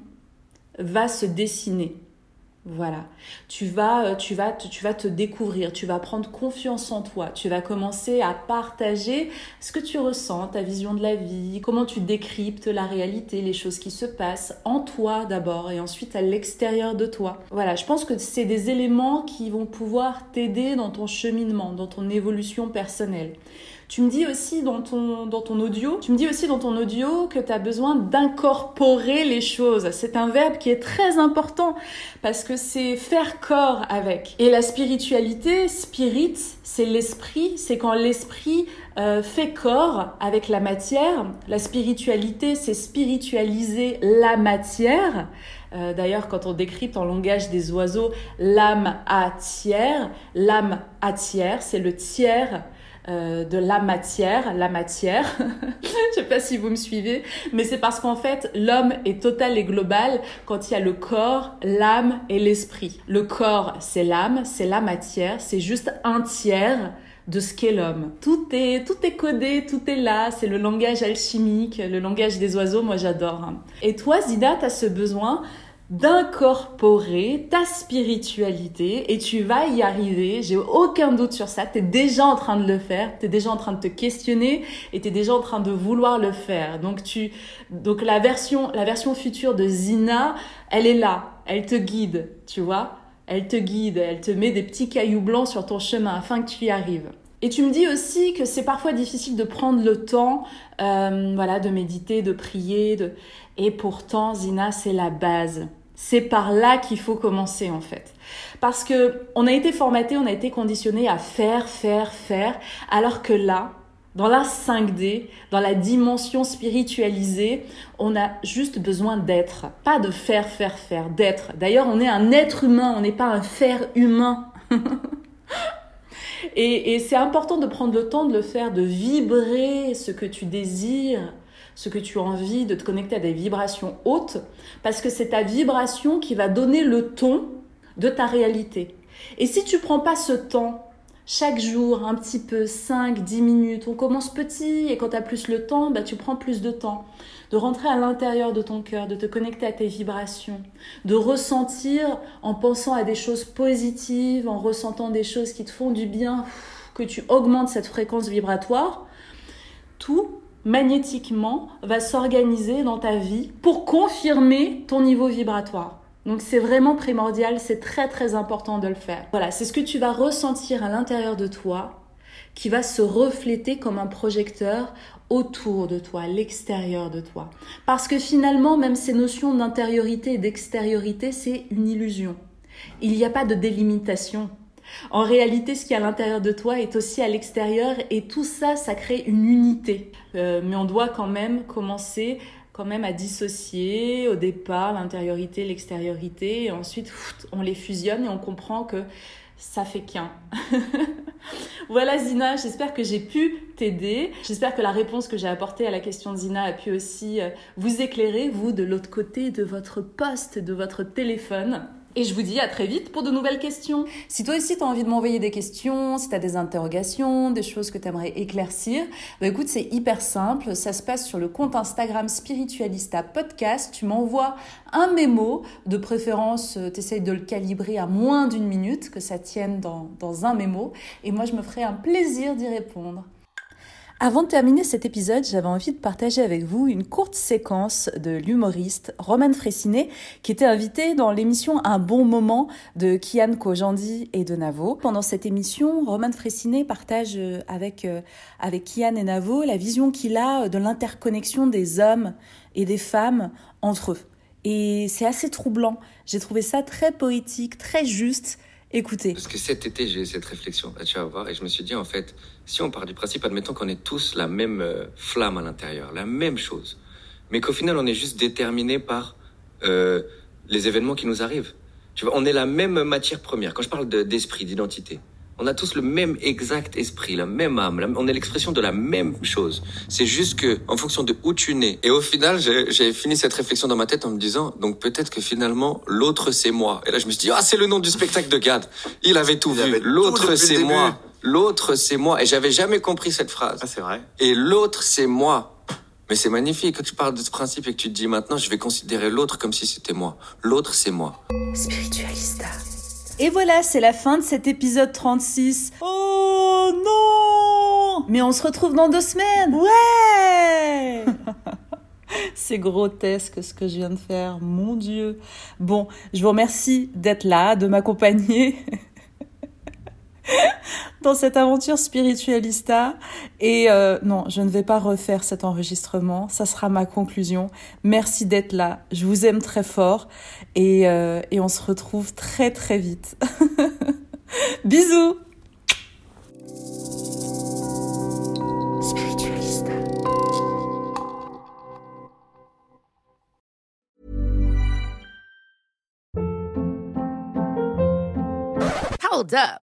va se dessiner. Voilà. Tu vas, euh, tu vas, tu vas te découvrir, tu vas prendre confiance en toi, tu vas commencer à partager ce que tu ressens, ta vision de la vie, comment tu décryptes la réalité, les choses qui se passent en toi d'abord et ensuite à l'extérieur de toi. Voilà, je pense que c'est des éléments qui vont pouvoir t'aider dans ton cheminement, dans ton évolution personnelle. Tu me dis aussi dans ton, dans ton audio, tu me dis aussi dans ton audio que tu as besoin d'incorporer les choses. C'est un verbe qui est très important parce que c'est faire corps avec. Et la spiritualité, spirit, c'est l'esprit, c'est quand l'esprit euh, fait corps avec la matière. La spiritualité, c'est spiritualiser la matière. Euh, d'ailleurs, quand on décrypte en langage des oiseaux l'âme à tiers, l'âme à tiers, c'est le tiers euh, de la matière, la matière. Je sais pas si vous me suivez, mais c'est parce qu'en fait, l'homme est total et global quand il y a le corps, l'âme et l'esprit. Le corps, c'est l'âme, c'est la matière, c'est juste un tiers de ce qu'est l'homme. Tout est, tout est codé, tout est là, c'est le langage alchimique, le langage des oiseaux, moi j'adore. Hein. Et toi, Zida, tu as ce besoin d'incorporer ta spiritualité et tu vas y arriver, j'ai aucun doute sur ça, tu es déjà en train de le faire, tu es déjà en train de te questionner et tu es déjà en train de vouloir le faire. Donc tu donc la version la version future de Zina, elle est là, elle te guide, tu vois Elle te guide, elle te met des petits cailloux blancs sur ton chemin afin que tu y arrives. Et tu me dis aussi que c'est parfois difficile de prendre le temps, euh, voilà, de méditer, de prier, de... et pourtant, Zina, c'est la base. C'est par là qu'il faut commencer en fait. Parce que on a été formaté, on a été conditionné à faire, faire, faire, alors que là, dans la 5D, dans la dimension spiritualisée, on a juste besoin d'être, pas de faire, faire, faire, d'être. D'ailleurs, on est un être humain, on n'est pas un faire humain. et, et c'est important de prendre le temps de le faire, de vibrer ce que tu désires, ce que tu as envie, de te connecter à des vibrations hautes, parce que c'est ta vibration qui va donner le ton de ta réalité. Et si tu prends pas ce temps, chaque jour, un petit peu, 5, 10 minutes, on commence petit et quand tu as plus le temps, bah, tu prends plus de temps. De rentrer à l'intérieur de ton cœur, de te connecter à tes vibrations, de ressentir en pensant à des choses positives, en ressentant des choses qui te font du bien, que tu augmentes cette fréquence vibratoire. Tout magnétiquement va s'organiser dans ta vie pour confirmer ton niveau vibratoire. Donc c'est vraiment primordial, c'est très très important de le faire. Voilà, c'est ce que tu vas ressentir à l'intérieur de toi qui va se refléter comme un projecteur autour de toi, l'extérieur de toi. Parce que finalement, même ces notions d'intériorité et d'extériorité, c'est une illusion. Il n'y a pas de délimitation. En réalité, ce qui est à l'intérieur de toi est aussi à l'extérieur et tout ça, ça crée une unité. Euh, mais on doit quand même commencer quand même à dissocier au départ l'intériorité, l'extériorité et ensuite on les fusionne et on comprend que ça fait qu'un. voilà Zina, j'espère que j'ai pu t'aider. J'espère que la réponse que j'ai apportée à la question de Zina a pu aussi euh, vous éclairer, vous, de l'autre côté de votre poste, de votre téléphone. Et je vous dis à très vite pour de nouvelles questions. Si toi aussi tu as envie de m'envoyer des questions, si tu as des interrogations, des choses que tu aimerais éclaircir, bah écoute, c'est hyper simple. Ça se passe sur le compte Instagram Spiritualista Podcast. Tu m'envoies un mémo. De préférence, euh, tu essayes de le calibrer à moins d'une minute, que ça tienne dans, dans un mémo. Et moi, je me ferai un plaisir d'y répondre. Avant de terminer cet épisode, j'avais envie de partager avec vous une courte séquence de l'humoriste Roman Fressinet qui était invité dans l'émission Un bon moment de Kian Kojandi et de Navo. Pendant cette émission, Roman Fressinet partage euh, avec, euh, avec Kian et Navo la vision qu'il a de l'interconnexion des hommes et des femmes entre eux. Et c'est assez troublant. J'ai trouvé ça très poétique, très juste Écoutez. Parce que cet été, j'ai eu cette réflexion, tu vas voir, et je me suis dit, en fait, si on part du principe, admettons qu'on est tous la même euh, flamme à l'intérieur, la même chose, mais qu'au final, on est juste déterminé par euh, les événements qui nous arrivent. Tu vois, on est la même matière première. Quand je parle d'esprit, d'identité, on a tous le même exact esprit, la même âme. on est l'expression de la même chose. C'est juste que, en fonction de où tu nais. Et au final, j'ai fini cette réflexion dans ma tête en me disant, donc peut-être que finalement, l'autre c'est moi. Et là, je me suis dit, ah, c'est le nom du spectacle de Gad. Il avait tout vu. L'autre c'est moi. L'autre c'est moi. Et j'avais jamais compris cette phrase. Ah, c'est vrai. Et l'autre c'est moi. Mais c'est magnifique quand tu parles de ce principe et que tu te dis maintenant, je vais considérer l'autre comme si c'était moi. L'autre c'est moi. Spiritualista. Et voilà, c'est la fin de cet épisode 36. Oh non Mais on se retrouve dans deux semaines Ouais C'est grotesque ce que je viens de faire, mon Dieu. Bon, je vous remercie d'être là, de m'accompagner dans cette aventure spiritualista. Et euh, non, je ne vais pas refaire cet enregistrement. Ça sera ma conclusion. Merci d'être là. Je vous aime très fort. Et, euh, et on se retrouve très très vite. Bisous Hold up.